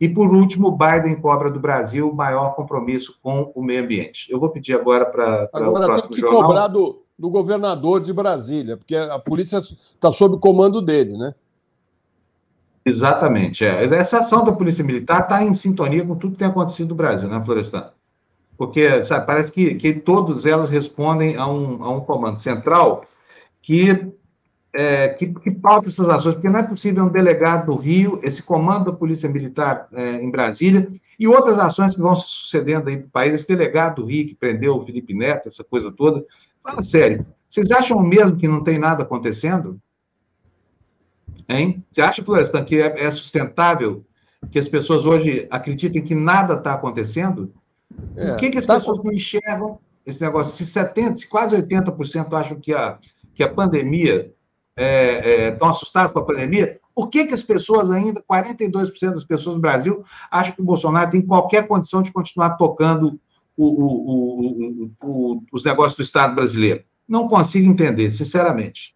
E, por último, Biden cobra do Brasil maior compromisso com o meio ambiente. Eu vou pedir agora para o próximo Agora tem que jornal. cobrar do, do governador de Brasília, porque a polícia está sob comando dele, né? Exatamente. É. Essa ação da Polícia Militar está em sintonia com tudo que tem acontecido no Brasil, né, Florestan? Porque sabe, parece que, que todas elas respondem a um, a um comando central que, é, que, que pauta essas ações, porque não é possível um delegado do Rio, esse comando da Polícia Militar é, em Brasília, e outras ações que vão se sucedendo aí no país, esse delegado do Rio que prendeu o Felipe Neto, essa coisa toda, Fala sério. Vocês acham mesmo que não tem nada acontecendo? Hein? Você acha, Florestan, que é, é sustentável que as pessoas hoje acreditem que nada está acontecendo? É, Por que, que as tá pessoas não enxergam esse negócio? Se 70%, se quase 80% acham que a, que a pandemia, é, estão é, assustados com a pandemia, por que, que as pessoas ainda, 42% das pessoas no Brasil, acham que o Bolsonaro tem qualquer condição de continuar tocando o, o, o, os negócios do Estado brasileiro. Não consigo entender, sinceramente.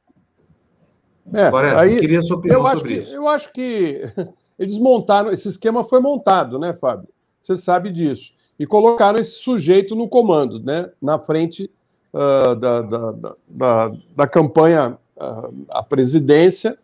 É, Agora, aí, eu queria sua opinião sobre que, isso. Eu acho que eles montaram, esse esquema foi montado, né, Fábio? Você sabe disso. E colocaram esse sujeito no comando, né, na frente uh, da, da, da, da, campanha uh, à presidência.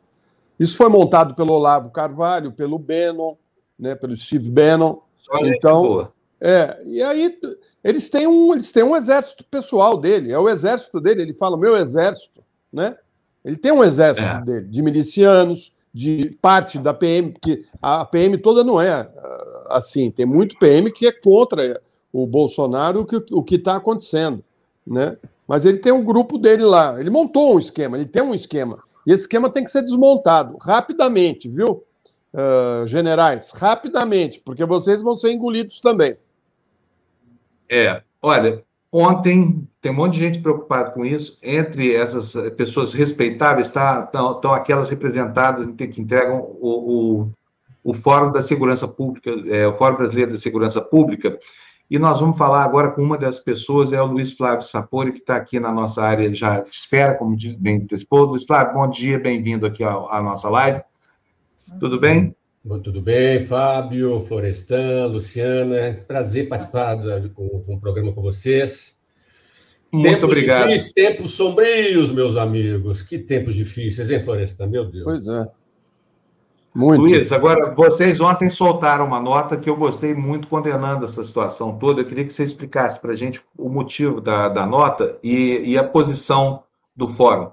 Isso foi montado pelo Olavo Carvalho, pelo Bannon, né, pelo Steve Bannon. então, é, e aí eles têm um, eles têm um exército pessoal dele, é o exército dele, ele fala meu exército, né? Ele tem um exército é. dele, de milicianos, de parte da PM, porque a PM toda não é ah, assim, tem muito PM que é contra o Bolsonaro, o que está acontecendo, né? Mas ele tem um grupo dele lá, ele montou um esquema, ele tem um esquema, e esse esquema tem que ser desmontado rapidamente, viu, uh, generais? Rapidamente, porque vocês vão ser engolidos também. É, olha, ontem tem um monte de gente preocupada com isso. Entre essas pessoas respeitáveis estão tá, aquelas representadas que entregam o, o, o Fórum da Segurança Pública, é, o Fórum Brasileiro da Segurança Pública. E nós vamos falar agora com uma dessas pessoas, é o Luiz Flávio Sapori, que está aqui na nossa área, já espera, como bem antecipou. Luiz Flávio, bom dia, bem-vindo aqui à, à nossa live. Tudo bem? Tudo bem, Fábio, Florestan, Luciana. Prazer participar do, com, com o programa com vocês. Muito tempos obrigado. Difíceis, tempos sombrios, meus amigos. Que tempos difíceis, hein, Florestan? Meu Deus. Pois é. Muito. Luiz, agora, vocês ontem soltaram uma nota que eu gostei muito condenando essa situação toda. Eu queria que você explicasse para a gente o motivo da, da nota e, e a posição do fórum.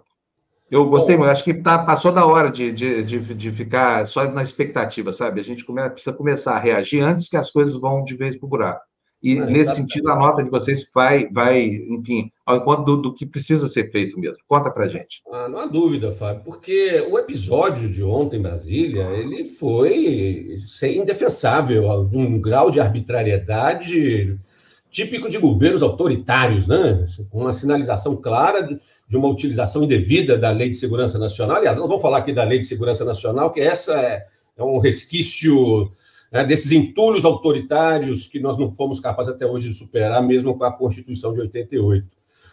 Eu gostei muito, acho que tá, passou da hora de, de, de, de, ficar só na expectativa, sabe? A gente come, precisa começar a reagir antes que as coisas vão de vez para o buraco. E, é, nesse sentido, a nota de vocês vai, vai enfim, ao encontro do, do que precisa ser feito mesmo. Conta para gente. Ah, não há dúvida, Fábio, porque o episódio de ontem em Brasília, ele foi sem indefensável, de um grau de arbitrariedade típico de governos autoritários, né? com uma sinalização clara de uma utilização indevida da Lei de Segurança Nacional. Aliás, não vamos falar aqui da Lei de Segurança Nacional, que essa é, é um resquício né, desses entulhos autoritários que nós não fomos capazes até hoje de superar, mesmo com a Constituição de 88.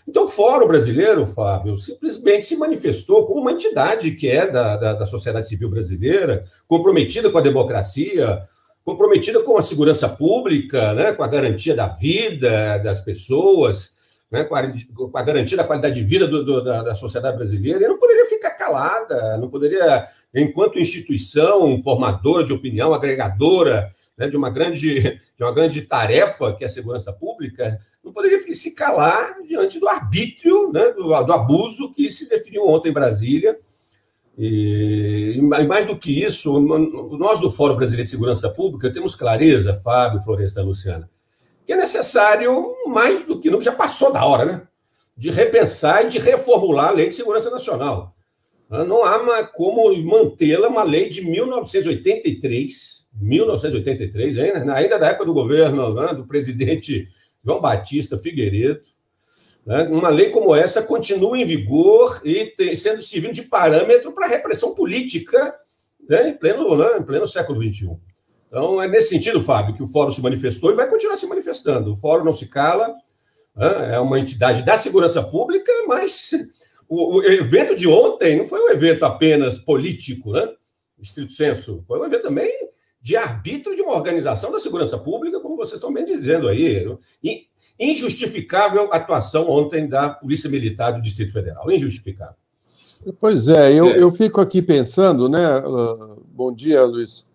Então, o Fórum Brasileiro, Fábio, simplesmente se manifestou como uma entidade que é da, da, da sociedade civil brasileira, comprometida com a democracia, comprometida com a segurança pública, né, com a garantia da vida das pessoas, né, com, a, garantia da qualidade de vida do, do, da, da, sociedade brasileira, e não poderia ficar calada, não poderia, enquanto instituição formadora de opinião, agregadora né, de, uma grande, de uma grande tarefa que é a segurança pública, não poderia se calar diante do arbítrio, né, do, do abuso que se definiu ontem em Brasília. E, e, mais do que isso, nós do Fórum Brasileiro de Segurança Pública temos clareza, Fábio, Floresta Luciana, que é necessário, mais do que nunca, já passou da hora, né? De repensar e de reformular a Lei de Segurança Nacional. Não há como mantê-la uma lei de 1983, 1983, ainda, ainda da época do governo né, do presidente João Batista Figueiredo. Né, uma lei como essa continua em vigor e tem, sendo servindo de parâmetro para repressão política né, em, pleno, né, em pleno século XXI. Então, é nesse sentido, Fábio, que o Fórum se manifestou e vai continuar se manifestando. O Fórum não se cala, né? é uma entidade da segurança pública, mas o, o, evento de ontem não foi um evento apenas político, né? estrito senso, foi um evento também de arbítrio de uma organização da segurança pública, como vocês estão bem dizendo aí. Injustificável atuação ontem da Polícia Militar do Distrito Federal. Injustificável. Pois é, eu, é. eu fico aqui pensando, né? Uh, bom dia, Luiz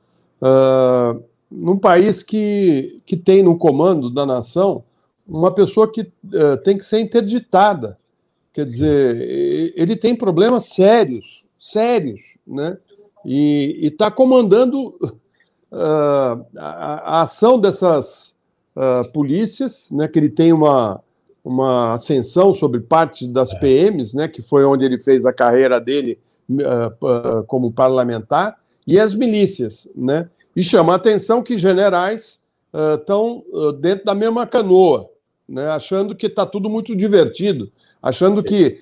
uh, num país que, que tem no comando da nação uma pessoa que uh, tem que ser interditada. Quer dizer, ele tem problemas sérios, sérios, né? E está comandando uh, a, a, ação dessas uh, polícias, né? Que ele tem uma, uma ascensão sobre parte das é. PMs, né? Que foi onde ele fez a carreira dele uh, como parlamentar, e as milícias, né? E chama a atenção que generais estão dentro da mesma canoa, né, achando que está tudo muito divertido, achando Sim. que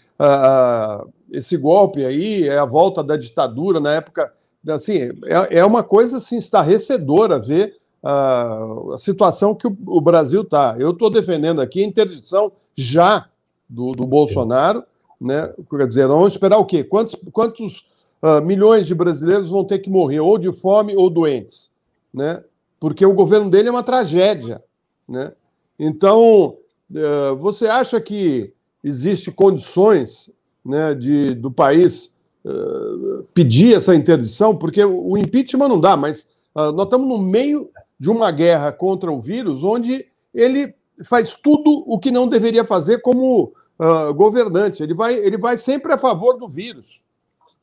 esse golpe aí é a volta da ditadura na época. Assim, é, é uma coisa assim, estarrecedora ver a situação que o, o Brasil está. Eu estou defendendo aqui a interdição já do, do Bolsonaro, né? Quer dizer, vamos esperar o quê? Quantos, quantos uh, milhões de brasileiros vão ter que morrer ou de fome ou doentes, né? Porque o governo dele é uma tragédia, né? Então, uh, você acha que existe condições, né, de do país uh, pedir essa interdição? Porque o impeachment não dá, mas nós estamos no meio de uma guerra contra o vírus, onde ele faz tudo o que não deveria fazer como uh, governante. Ele vai, ele vai sempre a favor do vírus.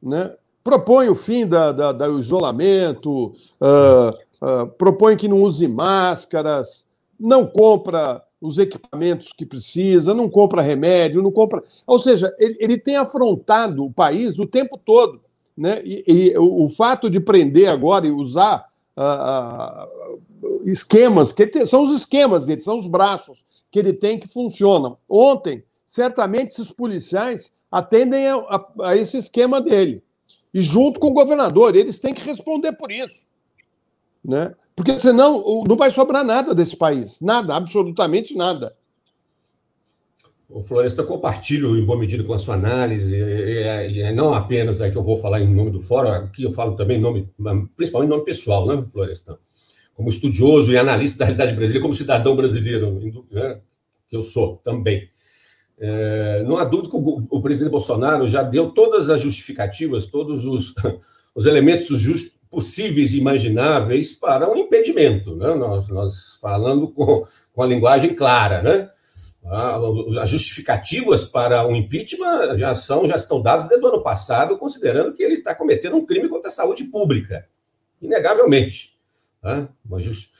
Né? propõe o fim da, da, do isolamento, uh, uh, propõe que não use máscaras, não compra os equipamentos que precisa, não compra remédio, não compra. Ou seja, ele, ele tem afrontado o país o tempo todo. Né? E, e o, o, fato de prender agora e usar uh, esquemas, que tem, são os esquemas dele, são os braços que ele tem que funcionam. Ontem, certamente, esses policiais atendem a, a, a esse esquema dele e junto com o governador. Eles têm que responder por isso. Né? Porque senão não vai sobrar nada desse país. Nada, absolutamente nada. O Floresta, compartilho em boa medida com a sua análise, e, e, não apenas é que eu vou falar em nome do fórum, aqui eu falo também em nome, principalmente em nome pessoal, né, Floresta? Como estudioso e analista da realidade brasileira, como cidadão brasileiro, né, que eu sou também. É, não há dúvida que o, o, presidente Bolsonaro já deu todas as justificativas, todos os, os elementos just, possíveis e imagináveis para um impedimento. Né? Nós, nós falando com, com a linguagem clara. Né? As justificativas para o impeachment já, são, já estão dadas desde o ano passado, considerando que ele está cometendo um crime contra a saúde pública. Inegavelmente. Né? Just,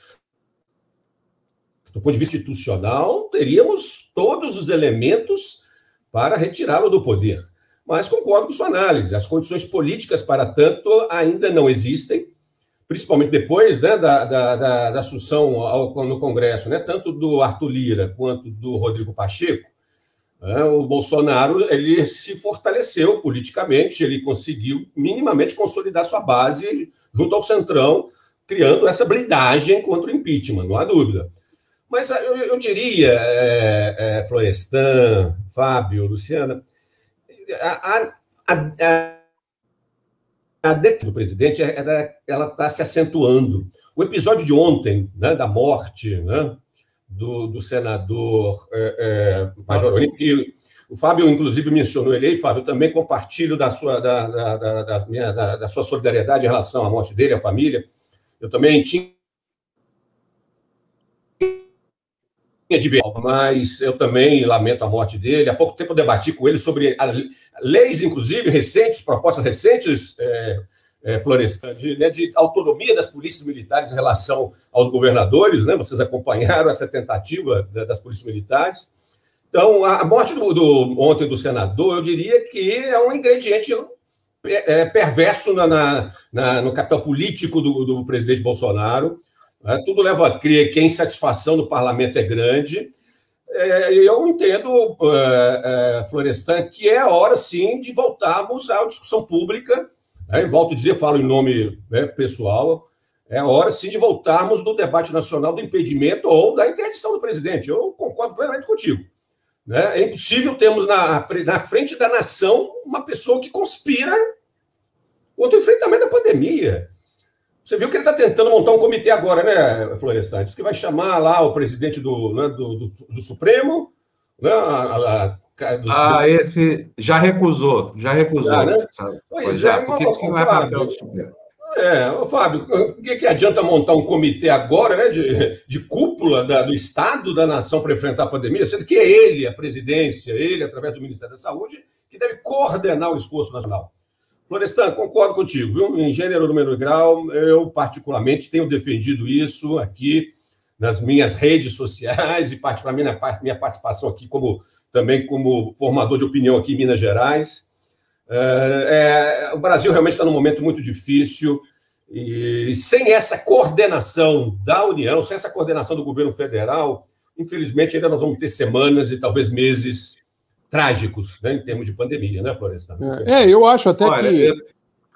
do ponto de vista institucional, teríamos todos os elementos para retirá-lo do poder. Mas concordo com sua análise. As condições políticas para tanto ainda não existem, principalmente depois né, da, da, da, da assunção ao, no Congresso, né, tanto do Arthur Lira quanto do Rodrigo Pacheco. Né, o Bolsonaro ele se fortaleceu politicamente, ele conseguiu minimamente consolidar sua base junto ao Centrão, criando essa blindagem contra o impeachment, não há dúvida. Mas eu, eu diria, é, é, Florestan, Fábio, Luciana, a, a, a, a do presidente ela está se acentuando. O episódio de ontem, né, da morte, né, do, do senador é, é, Major Olímpio, que o Fábio, inclusive, mencionou ele aí, Fábio, também compartilho da sua, da, da, da, da minha, da, da, sua solidariedade em relação à morte dele, à família. Eu também tinha mas eu também lamento a morte dele. Há pouco tempo eu debati com ele sobre leis, inclusive, recentes, propostas recentes, é, é, Florestan, de, né, de, autonomia das polícias militares em relação aos governadores. Né? Vocês acompanharam essa tentativa das polícias militares. Então, a morte do, do, ontem do senador, eu diria que é um ingrediente é, perverso na, na, na, no capital político do, do presidente Bolsonaro. É, tudo leva a crer que a insatisfação do parlamento é grande. É, eu entendo, é, é, Florestan, que é hora, sim, de voltarmos à discussão pública. Né? Volto a dizer, falo em nome né, pessoal, é hora, sim, de voltarmos do debate nacional do impedimento ou da interdição do presidente. Eu concordo plenamente contigo. Né? É impossível termos na, na frente da nação uma pessoa que conspira contra o enfrentamento da pandemia. Você viu que ele está tentando montar um comitê agora, né, Florestan? Diz que vai chamar lá o presidente do, né, do, do, do, Supremo. Né, a, a, do... Ah, esse já recusou, já recusou. Já, né? Pois, pois é, é isso que não é de é, ô, Fábio, o que, que adianta montar um comitê agora, né, de, de cúpula da, do Estado da nação para enfrentar a pandemia, sendo que é ele, a presidência, ele, através do Ministério da Saúde, que deve coordenar o esforço nacional. Florestan, concordo contigo, viu? Em gênero, número grau, eu particularmente tenho defendido isso aqui nas minhas redes sociais e particularmente na minha participação aqui como também como formador de opinião aqui em Minas Gerais. É, é, o Brasil realmente está num momento muito difícil e sem essa coordenação da União, sem essa coordenação do governo federal, infelizmente ainda nós vamos ter semanas e talvez meses trágicos né, em termos de pandemia, né, Floresta? É, é eu acho até Olha, que. Eu...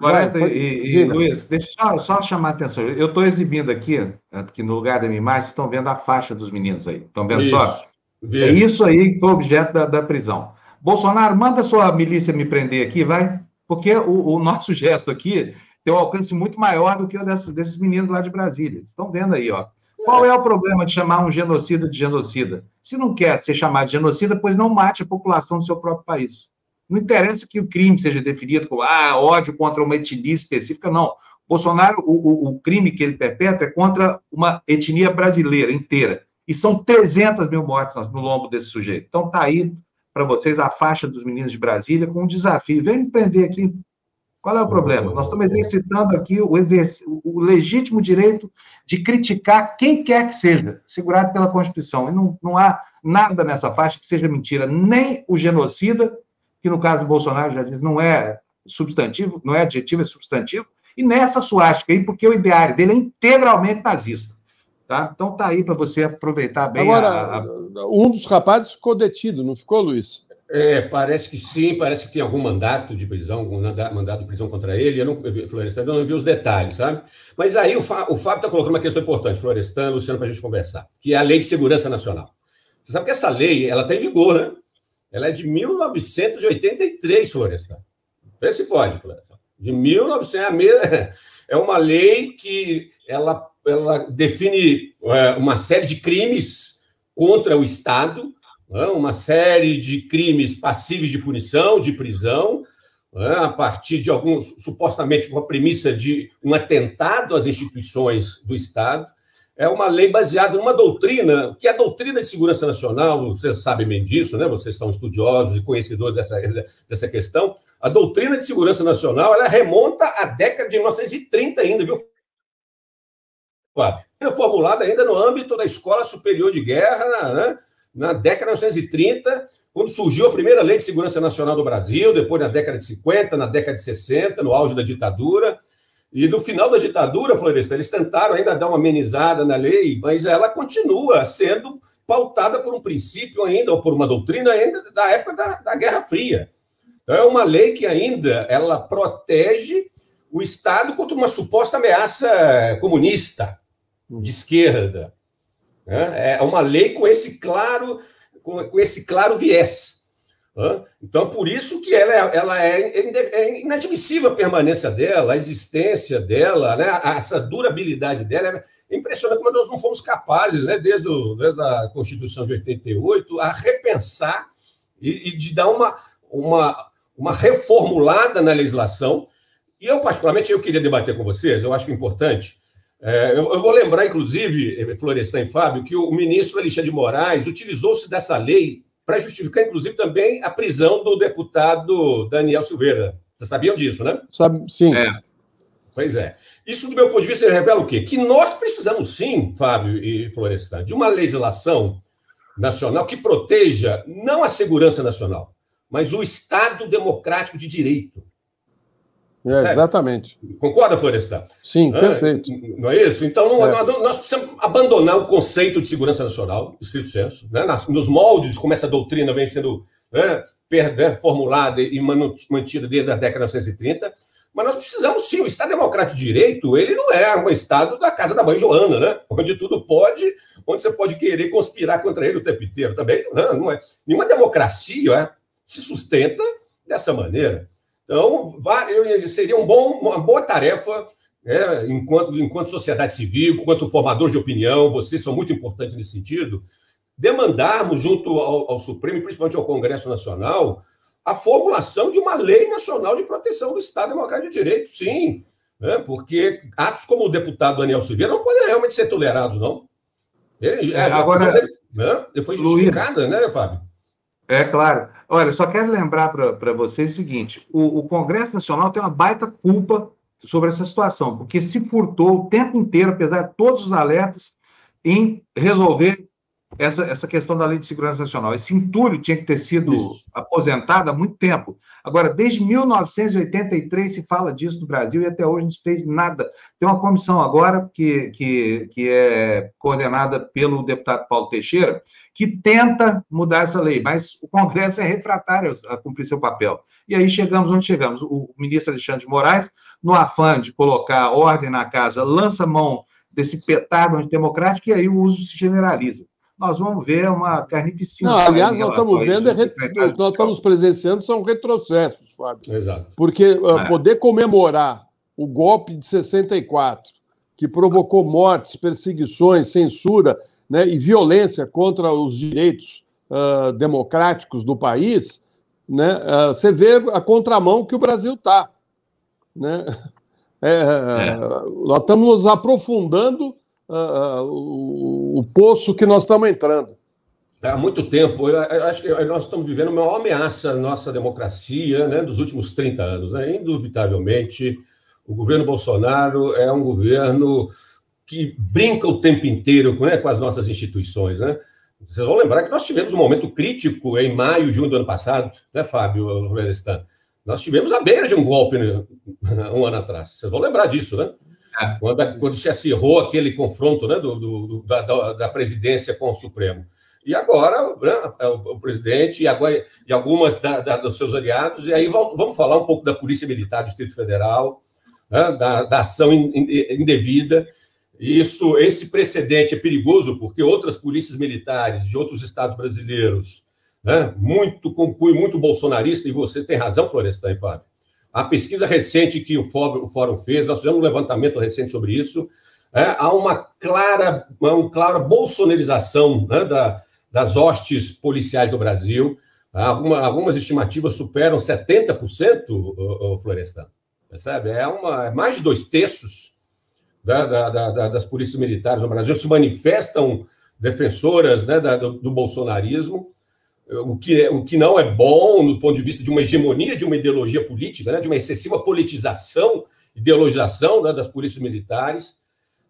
Floresta Vai, e, e Luiz, deixa eu só, só chamar a atenção. Eu estou exibindo aqui, aqui no lugar da minha imagem, estão vendo a faixa dos meninos aí. Estão vendo isso, só? É isso aí que foi objeto da, da prisão. Bolsonaro, manda sua milícia me prender aqui, vai, porque o, o nosso gesto aqui tem um alcance muito maior do que o desses, desses meninos lá de Brasília. Estão vendo aí, ó. Qual é o problema de chamar um genocida de genocida? Se não quer ser chamado de genocida, pois não mate a população do seu próprio país. Não interessa que o crime seja definido como ah, ódio contra uma etnia específica, não. Bolsonaro, o, o, o crime que ele perpetra é contra uma etnia brasileira inteira. E são 300 mil mortes no lombo desse sujeito. Então, está aí para vocês a faixa dos meninos de Brasília com um desafio. Vem prender aqui. Qual é o problema? Nós estamos exercitando aqui o, o, legítimo direito de criticar quem quer que seja, segurado pela Constituição. E não, não há nada nessa faixa que seja mentira. Nem o genocida, que no caso do Bolsonaro já diz, não é substantivo, não é adjetivo, é substantivo, e nessa suástica aí, porque o ideário dele é integralmente nazista. Tá? Então tá aí para você aproveitar bem. Agora, a, a... um dos rapazes ficou detido, não ficou, Luiz? É, parece que sim, parece que tem algum mandato de prisão, algum mandado de prisão contra ele. Eu não, Florestan, eu não vi os detalhes, sabe? Mas aí o, Fá, o Fábio está colocando uma questão importante, Florestan, Luciano, para a gente conversar, que é a Lei de Segurança Nacional. Você sabe que essa lei, ela está em vigor, né? Ela é de 1983, Florestan. Vê se pode, Florestan. De 1900, é, é uma lei que ela ela define é, uma série de crimes contra o Estado, uma série de crimes passíveis de punição, de prisão, é, a partir de alguns, supostamente com a premissa de um atentado às instituições do Estado. É uma lei baseada numa doutrina, que é a doutrina de segurança nacional, vocês sabem bem disso, né? vocês são estudiosos e conhecedores dessa, dessa questão. A doutrina de segurança nacional ela remonta à década de 1930 ainda, viu, Fábio? Formulada ainda no âmbito da Escola Superior de Guerra, né? Na década de 1930, quando surgiu a primeira Lei de Segurança Nacional do Brasil, depois na década de 50, na década de 60, no auge da ditadura. E no final da ditadura, Floresta, eles tentaram ainda dar uma amenizada na lei, mas ela continua sendo pautada por um princípio ainda, ou por uma doutrina ainda da época da, da Guerra Fria. Então, é uma lei que ainda ela protege o Estado contra uma suposta ameaça comunista de esquerda. É uma lei com esse claro, com esse claro viés. Então, por isso que ela, é, ela é, é inadmissível a permanência dela, a existência dela, né? essa durabilidade dela É impressionante como nós não fomos capazes, né, desde, o, desde a Constituição de 88, a repensar e, e de dar uma, uma, uma reformulada na legislação. E eu, particularmente, eu queria debater com vocês, eu acho que é importante. É, eu, eu, vou lembrar, inclusive, Florestan e Fábio, que o ministro Alexandre de Moraes utilizou-se dessa lei para justificar, inclusive, também a prisão do deputado Daniel Silveira. Vocês sabiam disso, né? Sabe, sim. É. Pois é. Isso, do meu ponto de vista, revela o quê? Que nós precisamos, sim, Fábio e Florestan, de uma legislação nacional que proteja não a segurança nacional, mas o Estado democrático de direito. É, exatamente. Concorda, Florestan? Sim, perfeito. Não é isso? Então, não, é. nós precisamos abandonar o conceito de segurança nacional, estrito senso. Né? nos moldes como essa doutrina vem sendo né, né formulada e mantida desde a década de 1930, mas nós precisamos sim, o Estado Democrático de Direito, ele não é um Estado da casa da mãe Joana, né? Onde tudo pode, onde você pode querer conspirar contra ele o tempo inteiro. Também não, não é. Nenhuma democracia é, se sustenta dessa maneira. Então, seria um bom, uma boa tarefa, né, enquanto, enquanto sociedade civil, enquanto formador de opinião, vocês são muito importantes nesse sentido, demandarmos junto ao, ao Supremo, e principalmente ao Congresso Nacional, a formulação de uma lei nacional de proteção do Estado Democrático de Direito, sim. Né? Porque atos como o deputado Daniel Silveira não podem realmente ser tolerados, não. Ele, é, agora, dele, né? ele foi justificada, Luiz, né, Fábio? É claro. Olha, só quero lembrar para vocês o seguinte: o, o, Congresso Nacional tem uma baita culpa sobre essa situação, porque se furtou o tempo inteiro, apesar de todos os alertas, em resolver essa, essa questão da Lei de Segurança Nacional. Esse entulho tinha que ter sido Isso. aposentado há muito tempo. Agora, desde 1983 se fala disso no Brasil e até hoje não se fez nada. Tem uma comissão agora que, que, que é coordenada pelo deputado Paulo Teixeira, que tenta mudar essa lei, mas o Congresso é refratário a cumprir seu papel. E aí chegamos onde chegamos. O ministro Alexandre de Moraes, no afã de colocar ordem na casa, lança mão desse petardo antidemocrático e aí o uso se generaliza nós vamos ver uma carnificina. Não, aliás, nós estamos vendo, é nós estamos presenciando são retrocessos, Fábio. Exato. Porque uh, é. poder comemorar o golpe de 64, que provocou mortes, perseguições, censura né, e violência contra os direitos uh, democráticos do país, né, uh, você vê a contramão que o Brasil está. Né? É, é. Nós estamos nos aprofundando uh, o, o, poço que nós estamos entrando. Há muito tempo, eu acho que nós estamos vivendo a maior ameaça à nossa democracia né, dos últimos 30 anos. Né? Indubitavelmente, o governo Bolsonaro é um governo que brinca o tempo inteiro né, com as nossas instituições. Né? Vocês vão lembrar que nós tivemos um momento crítico em maio, junho do ano passado, né, Fábio Florestan? Nós tivemos a beira de um golpe né, um ano atrás. Vocês vão lembrar disso, né? É. Quando, quando, se acirrou aquele confronto né, do, do da, da, presidência com o Supremo. E agora né, é o, o, presidente e, agora, e algumas da, da, dos seus aliados, e aí vamos, vamos, falar um pouco da Polícia Militar do Distrito Federal, né, da, da, ação indevida. Isso, esse precedente é perigoso porque outras polícias militares de outros estados brasileiros, né, muito com muito bolsonarista, e você tem razão, Florestan e Fábio, a pesquisa recente que o Fórum fez, nós fizemos um levantamento recente sobre isso, é, há uma clara, uma clara bolsonarização né, da, das hostes policiais do Brasil. Alguma, algumas estimativas superam 70%, o, o Florestan. Percebe? É, uma, é mais de dois terços da, da, da, das polícias militares no Brasil se manifestam defensoras né, do, do bolsonarismo o que, é, o que não é bom no ponto de vista de uma hegemonia de uma ideologia política, né, de uma excessiva politização, ideologização né, das polícias militares.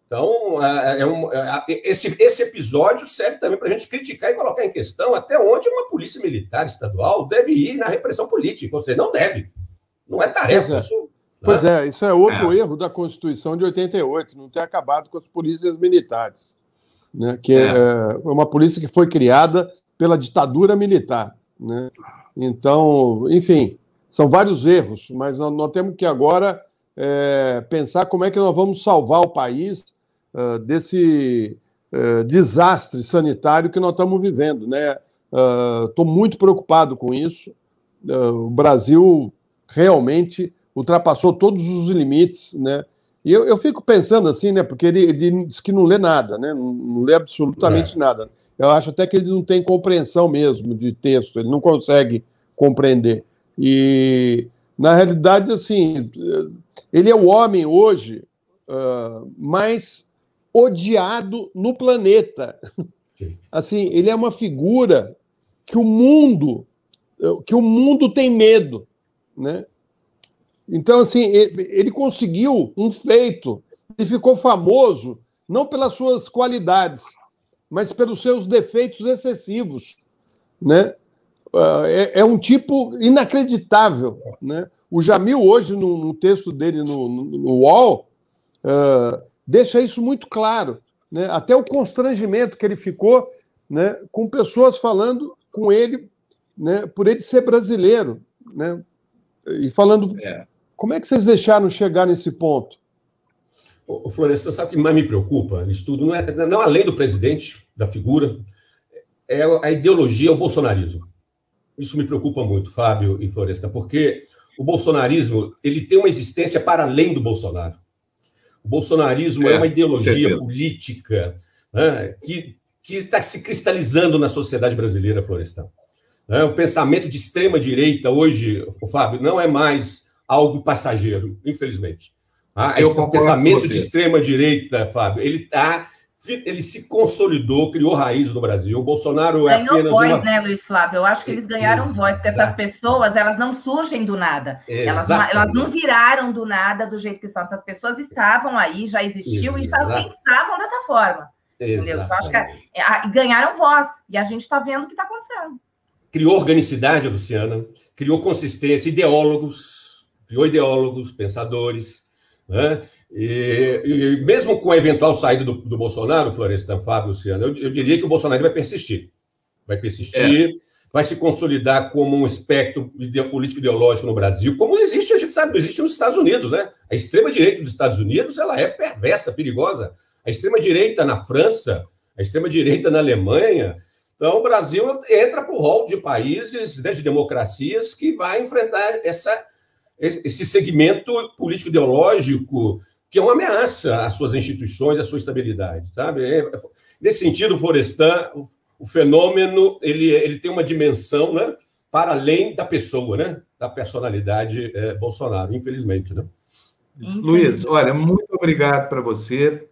Então, é, é um, é, esse, esse episódio serve também para a gente criticar e colocar em questão até onde uma polícia militar estadual deve ir na repressão política, ou seja, não deve. Não é tarefa. É, isso, pois né? é, isso é outro é. erro da Constituição de 88, não ter acabado com as polícias militares. Né, que é, é uma polícia que foi criada pela ditadura militar. Né? Então, enfim, são vários erros, mas nós, nós temos que agora é, pensar como é que nós vamos salvar o país uh, desse uh, desastre sanitário que nós estamos vivendo. Estou uh, muito preocupado com isso. o Brasil realmente ultrapassou todos os limites, né? E eu, eu fico pensando assim, né? Porque ele, ele diz que não lê nada, né? Não, não lê absolutamente é. nada. Eu acho até que ele não tem compreensão mesmo de texto, ele não consegue compreender. E, na realidade, assim, ele é o homem hoje uh, mais odiado no planeta. Assim, ele é uma figura que o mundo que o mundo tem medo, né? Então, assim, ele conseguiu um feito. Ele ficou famoso não pelas suas qualidades, mas pelos seus defeitos excessivos, né? Ah, é, é um tipo inacreditável, né? O Jamil hoje no, texto dele no, no, no UOL uh, deixa isso muito claro, né? Até o constrangimento que ele ficou, né? Com pessoas falando com ele, né? Por ele ser brasileiro, né? E falando é. Como é que vocês deixaram chegar nesse ponto? O Florestan, sabe o que mais me preocupa nisso tudo? Não é não além do presidente, da figura, é a ideologia, o bolsonarismo. Isso me preocupa muito, Fábio e Florestan, porque o bolsonarismo ele tem uma existência para além do Bolsonaro. O bolsonarismo é, é uma ideologia política né, que, que está se cristalizando na sociedade brasileira, Florestan. É, o pensamento de extrema direita hoje, o Fábio, não é mais algo passageiro, infelizmente. Ah, esse pensamento de extrema direita, Fábio, ele tá, ele se consolidou, criou raiz no Brasil. O Bolsonaro é Ganhou apenas voz, uma... né, Luiz Flávio? Eu acho que eles ganharam Exato. voz, porque essas pessoas, elas não surgem do nada. Elas, elas não viraram do nada do jeito que são. Essas pessoas estavam aí, já existiam Exato. e já pensavam dessa forma. Entendeu? Então, acho que é, é, ganharam voz. E a gente está vendo o que está acontecendo. Criou organicidade, Luciana, criou consistência, ideólogos, criou ideólogos, pensadores, né? E, e, mesmo com a eventual saída do, do Bolsonaro, Florestan, Fábio, Luciano, eu, eu, diria que o Bolsonaro vai persistir. Vai persistir, é. vai se consolidar como um espectro político ideológico no Brasil, como existe, a gente sabe, existe nos Estados Unidos, né? A extrema-direita dos Estados Unidos, ela é perversa, perigosa. A extrema-direita na França, a extrema-direita na Alemanha, então, o Brasil entra para o rol de países, né, de democracias, que vai enfrentar essa esse segmento político-ideológico que é uma ameaça às suas instituições, à sua estabilidade, sabe? É, nesse sentido, Florestan, o, fenômeno ele, ele tem uma dimensão, né, para além da pessoa, né, da personalidade é, Bolsonaro, infelizmente, né? Luiz, olha, muito obrigado para você.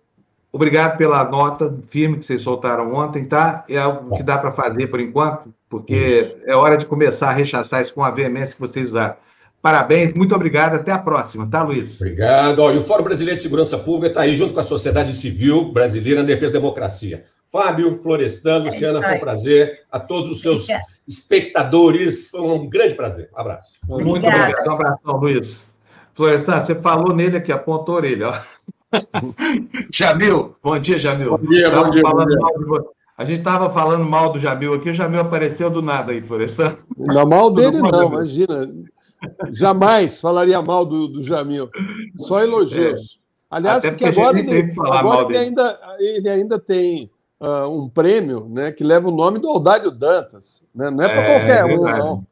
Obrigado pela nota firme que vocês soltaram ontem, tá? É algo que dá para fazer por enquanto, porque isso. é hora de começar a rechaçar isso com a veemência que vocês usaram. Parabéns, muito obrigado. Até a próxima, tá, Luiz? Obrigado. Ó, e o Fórum Brasileiro de Segurança Pública está aí junto com a sociedade civil brasileira na defesa da democracia. Fábio, Florestan, Luciana, foi um prazer. A todos os seus espectadores, foi um grande prazer. Um abraço. Muito obrigado. Um abração, Luiz. Florestan, você falou nele aqui, apontou a orelha. Ó. Jamil, bom dia, Jamil. Bom dia, bom dia. Bom dia. A gente estava falando mal do Jamil aqui, o Jamil apareceu do nada aí, Florestan. Não, mal dele não, imagina. Jamais falaria mal do, do Jamil. Só elogios. É. Aliás, Até porque, porque agora, ele, agora ele, ainda, ele ainda tem uh, um prêmio né, que leva o nome do Aldário Dantas. Né? Não é para é, qualquer um, não.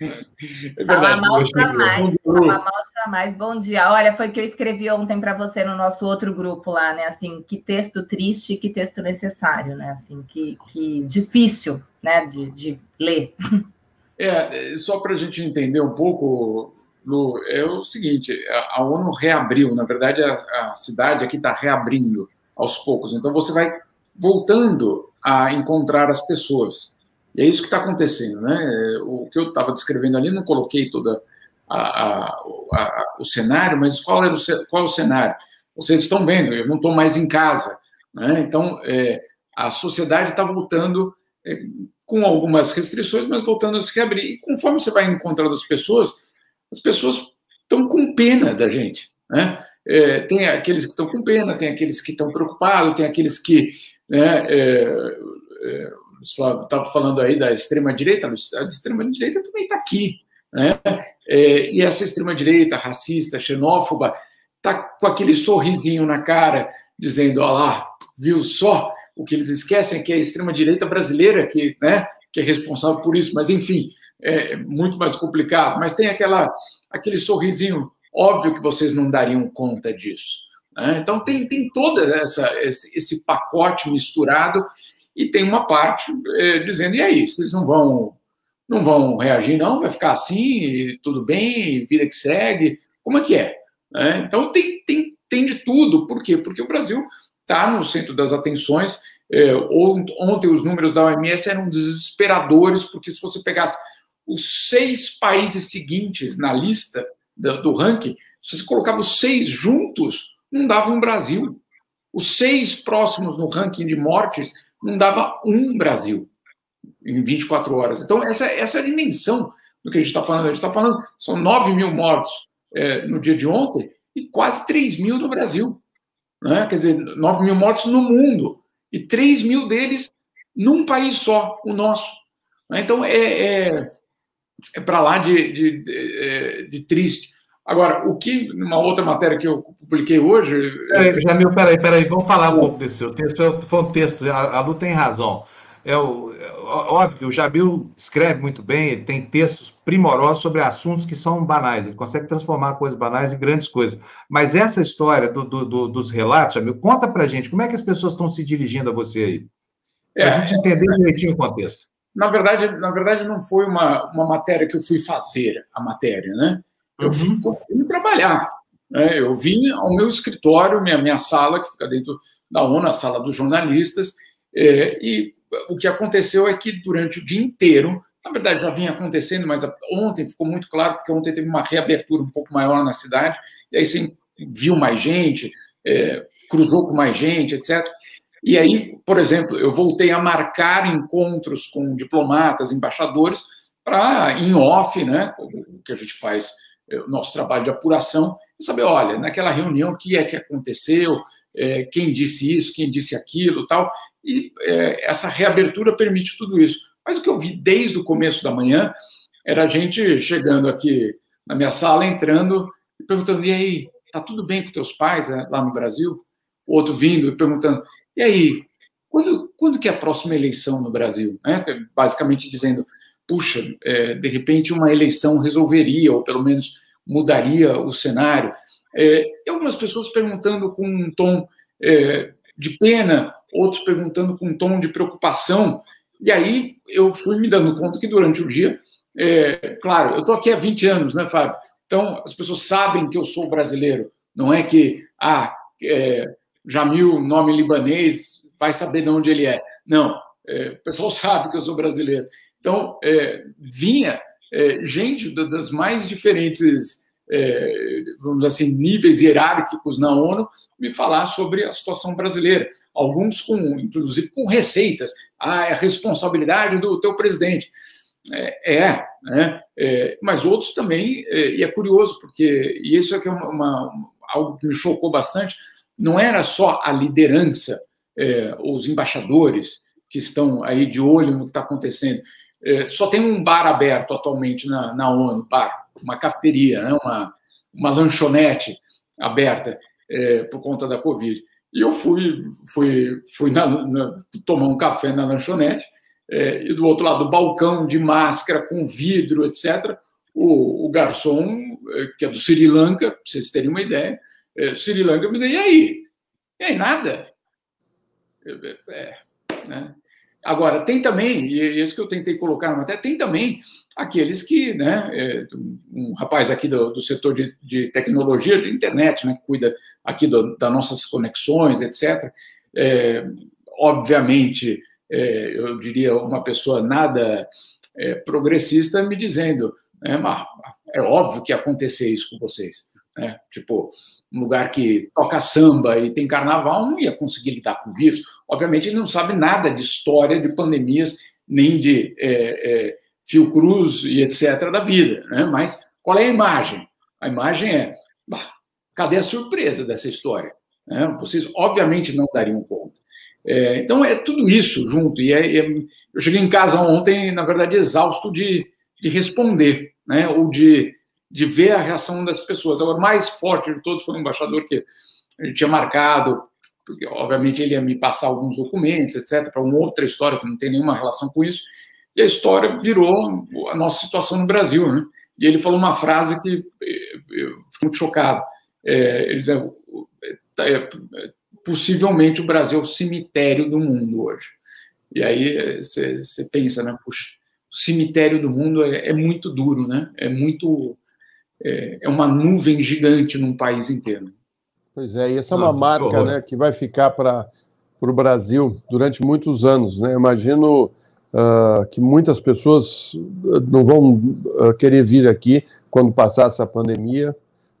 É Falar mal jamais, falar mal jamais. Bom dia. Olha, foi que eu escrevi ontem para você no nosso outro grupo lá, né? Assim, que texto triste, que texto necessário, né? Assim, que, que difícil, né? De, de ler. É, só para a gente entender um pouco, Lu, é o seguinte: a, ONU reabriu, na verdade, a, a cidade aqui está reabrindo aos poucos. Então, você vai voltando a encontrar as pessoas. E é isso que está acontecendo, né? O que eu estava descrevendo ali, não coloquei toda a, a, o cenário, mas qual é o, qual é o cenário? Vocês estão vendo, eu não estou mais em casa, né? Então, é, a sociedade está voltando com algumas restrições, mas voltando a se reabrir. E conforme você vai encontrando as pessoas, as pessoas estão com pena da gente. Né? É, tem aqueles que estão com pena, tem aqueles que estão preocupados, tem aqueles que. Né, é, é, estava falando aí da extrema-direita, a extrema-direita também está aqui. Né? É, e essa extrema-direita racista, xenófoba, está com aquele sorrisinho na cara, dizendo: olha lá, viu só? O que eles esquecem é que é a extrema-direita brasileira que, né, que é responsável por isso, mas enfim, é muito mais complicado. Mas tem aquela, aquele sorrisinho óbvio que vocês não dariam conta disso. Né? Então, tem, tem todo esse, esse, pacote misturado e tem uma parte é, dizendo: e aí, vocês não vão, não vão reagir, não? Vai ficar assim, tudo bem, vida que segue? Como é que é? Né? Então, tem, tem, tem de tudo. Por quê? Porque o Brasil está no centro das atenções. É, ontem os números da OMS eram desesperadores, porque se você pegasse os seis países seguintes na lista do, do ranking, se você colocava os seis juntos, não dava um Brasil. Os seis próximos no ranking de mortes não dava um Brasil em 24 horas. Então, essa, essa é a dimensão do que a gente está falando. A gente está falando, são 9 mil mortos é, no dia de ontem e quase 3 mil no Brasil. Né? Quer dizer, 9 mil mortos no mundo e 3 mil deles num país só, o nosso. Então, é, é, é para lá de, de, de, é, de triste. Agora, o que, numa outra matéria que eu publiquei hoje. Peraí, Jamil, peraí, peraí, vamos falar um pouco desse seu texto. Foi um texto, a, a Lu tem razão. É, o, é óbvio que o Jamil escreve muito bem, ele tem textos primorosos sobre assuntos que são banais, ele consegue transformar coisas banais em grandes coisas. Mas essa história do, do, do, dos relatos, Jamil, conta pra gente, como é que as pessoas estão se dirigindo a você aí? Para a é, gente entender direitinho o contexto. Na verdade, na verdade, não foi uma, uma matéria que eu fui fazer, a matéria, né? Eu uhum. fui trabalhar. Né? Eu vim ao meu escritório, minha, minha sala, que fica dentro da ONU, a sala dos jornalistas, é, e o que aconteceu é que durante o dia inteiro, na verdade já vinha acontecendo, mas ontem ficou muito claro, porque ontem teve uma reabertura um pouco maior na cidade, e aí você viu mais gente, é, cruzou com mais gente, etc. E aí, por exemplo, eu voltei a marcar encontros com diplomatas, embaixadores, para, em off, né, o que a gente faz o nosso trabalho de apuração saber, olha, naquela reunião, o que é que aconteceu, é, quem disse isso, quem disse aquilo, tal. E é, essa reabertura permite tudo isso. Mas o que eu vi desde o começo da manhã era a gente chegando aqui na minha sala, entrando e perguntando: e aí, tá tudo bem com teus pais né, lá no Brasil? O outro vindo e perguntando: e aí, quando, quando que é a próxima eleição no Brasil? Né? Basicamente dizendo: puxa, é, de repente uma eleição resolveria, ou pelo menos mudaria o cenário. É, e algumas pessoas perguntando com um tom é, de pena, outros perguntando com um tom de preocupação. E aí eu fui me dando conta que durante o dia, é, claro, eu estou aqui há 20 anos, né, Fábio? Então as pessoas sabem que eu sou brasileiro. Não é que, ah, é, Jamil, nome libanês, vai saber de onde ele é. Não, é, o pessoal sabe que eu sou brasileiro. Então, é, vinha é, gente das mais diferentes, é, vamos dizer assim, níveis hierárquicos na ONU me falar sobre a situação brasileira. Alguns, com, inclusive, com receitas. Ah, é a responsabilidade do teu presidente. É, é, né? é mas outros também, é, e é curioso, porque e isso é que é uma, uma, algo que me chocou bastante, não era só a liderança, é, os embaixadores que estão aí de olho no que está acontecendo, só tem um bar aberto atualmente na, na ONU, bar, uma cafeteria, né, uma, uma lanchonete aberta é, por conta da Covid. E eu fui, fui, fui na, na, tomar um café na lanchonete, é, e do outro lado do balcão, de máscara, com vidro, etc., o, o garçom, é, que é do Sri Lanka, para vocês terem uma ideia, é, Sri Lanka me dizia, e aí? E aí, nada? É, é né? Agora, tem também, e é isso que eu tentei colocar matéria, tem também aqueles que, né, é, um rapaz aqui do, do setor de, de, tecnologia, de internet, né, que cuida aqui do, das nossas conexões, etc. É, obviamente, é, eu diria uma pessoa nada é, progressista me dizendo, né, é óbvio que ia acontecer isso com vocês. Né? Tipo, um lugar que toca samba e tem carnaval, não ia conseguir lidar com o vírus. Obviamente, ele não sabe nada de história de pandemias, nem de é, é, e etc. da vida. Né? Mas qual é a imagem? A imagem é: bah, cadê a surpresa dessa história? Né? Vocês, obviamente, não dariam conta. É, então, é tudo isso junto. E é, é, eu cheguei em casa ontem, na verdade, exausto de, de responder, né? ou de de ver a reação das pessoas. Agora, o mais forte de todos foi o embaixador que gente tinha marcado, porque, obviamente, ele ia me passar alguns documentos, etc., para uma outra história que não tem nenhuma relação com isso. E a história virou a nossa situação no Brasil, né? e ele falou uma frase que eu fiquei muito chocado. É, ele dizia, é, possivelmente o Brasil é o cemitério do mundo hoje. E aí você pensa, né? Puxa, o cemitério do mundo é, é muito duro, né? É muito é, é, uma nuvem gigante num país inteiro. Pois é, e essa é uma marca, né, que vai ficar para o Brasil durante muitos anos, né? Imagino uh, que muitas pessoas não vão uh, querer vir aqui quando passar essa pandemia.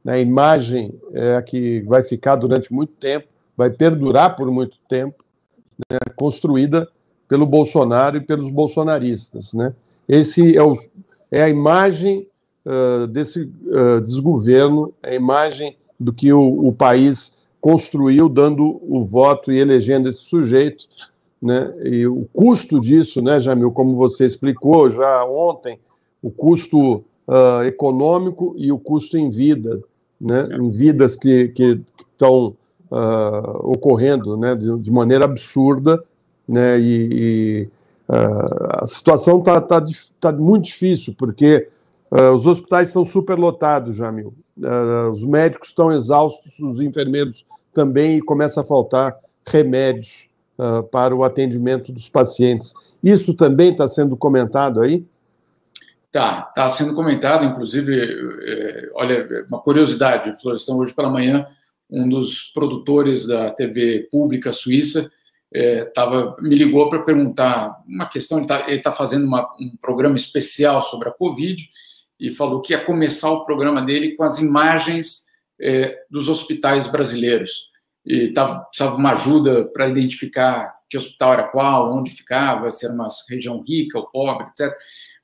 Né? A imagem é a que vai ficar durante muito tempo, vai perdurar por muito tempo, né? construída pelo Bolsonaro e pelos bolsonaristas. Né? Esse é, o, é a imagem uh, desse uh, desgoverno, a imagem do que o, o, país construiu, dando o voto e elegendo esse sujeito. Né? E o custo disso, né, Jamil, como você explicou já ontem, o custo uh, econômico e o custo em vida, né, em vidas que, estão ocorrendo né, de, de maneira absurda né? E, e uh, a situação está tá, tá muito difícil, porque uh, os hospitais estão superlotados, Jamil. Uh, os médicos estão exaustos, os enfermeiros também, e começa a faltar remédios para o atendimento dos pacientes. Isso também está sendo comentado aí? Tá, está sendo comentado, inclusive, é, olha, uma curiosidade, Florestan, hoje pela manhã, um dos produtores da TV pública suíça é, tava, me ligou para perguntar uma questão. Ele está tá fazendo uma, um programa especial sobre a Covid e falou que ia começar o programa dele com as imagens é, dos hospitais brasileiros. E tava, precisava uma ajuda para identificar que hospital era qual, onde ficava, se era uma região rica ou pobre, etc.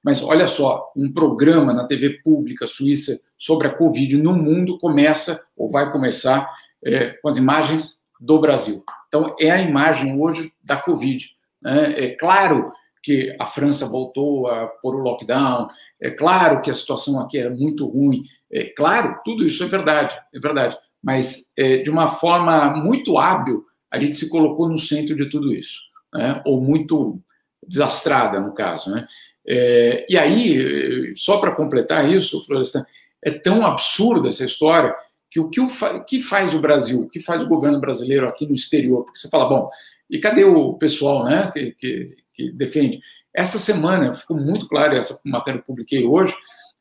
Mas olha só, um programa na TV pública suíça sobre a Covid no mundo começa, ou vai começar, é, com as imagens do Brasil. Então, é a imagem hoje da Covid. Né? É claro que a França voltou a pôr o lockdown, é claro que a situação aqui é muito ruim, é claro, tudo isso é verdade, é verdade, mas é, de uma forma muito hábil, a gente se colocou no centro de tudo isso, né? ou muito desastrada, no caso. Né? É, e aí, só para completar isso, Florestan, é tão absurda essa história que o que, o que faz o Brasil, o que faz o governo brasileiro aqui no exterior? Porque você fala, bom, e cadê o pessoal né, que, que, que defende? Essa semana ficou muito claro, essa matéria que publiquei hoje,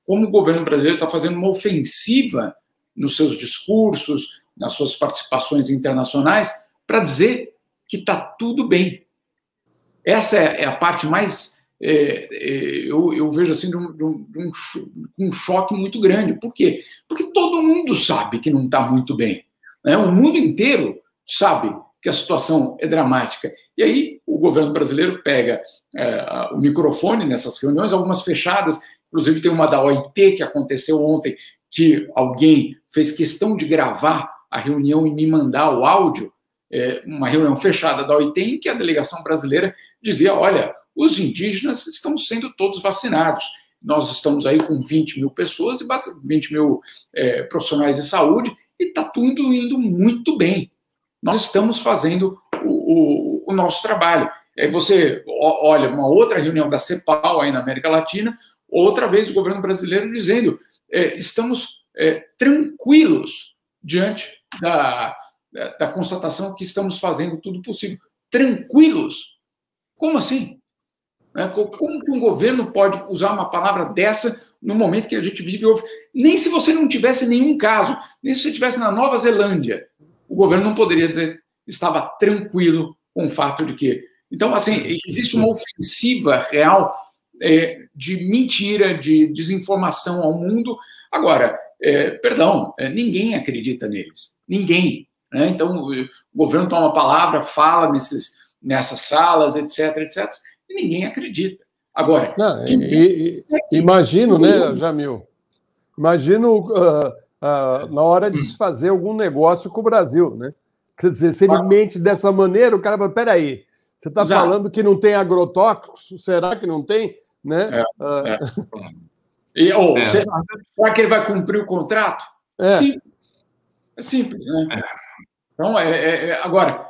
como o governo brasileiro está fazendo uma ofensiva nos seus discursos, nas suas participações internacionais, para dizer que está tudo bem. Essa é, é a parte mais é, é, eu, eu, vejo assim de um, de, um, de um, choque muito grande. Por quê? Porque todo mundo sabe que não está muito bem. Né? O mundo inteiro sabe que a situação é dramática. E aí governo brasileiro pega é, o microfone nessas reuniões, algumas fechadas, inclusive tem uma da OIT que aconteceu ontem, que alguém fez questão de gravar a reunião e me mandar o áudio, é, uma reunião fechada da OIT, em que a delegação brasileira dizia: olha, os indígenas estão sendo todos vacinados. Nós estamos aí com 20 mil pessoas e 20 mil é, profissionais de saúde e está tudo indo muito bem. Nós estamos fazendo o, o, o nosso trabalho. Aí você olha uma outra reunião da CEPAL aí na América Latina, outra vez o governo brasileiro dizendo é, estamos é, tranquilos diante da, da, da constatação que estamos fazendo tudo possível. Tranquilos? Como assim? Né? Como que um governo pode usar uma palavra dessa no momento que a gente vive? Nem se você não tivesse nenhum caso, nem se você estivesse na Nova Zelândia, o governo não poderia dizer estava tranquilo com o fato de que. Então, assim, existe uma ofensiva real é, de mentira, de desinformação ao mundo. Agora, é, perdão, é, ninguém acredita neles. Ninguém. Né? Então, o governo toma a palavra, fala nesses, nessas salas, etc, etc e ninguém acredita. Agora, Não, e, e, imagino, né, Jamil? Imagino uh, uh, na hora de se fazer algum negócio com o Brasil, né? Quer dizer, se ele ah. mente dessa maneira, o cara fala, peraí, você está falando que não tem agrotóxicos? Será que não tem? Né? É, uh... é. E, oh, é. Será, será que ele vai cumprir o contrato? É. Sim. É simples, né? É. Então, é, é, é, agora,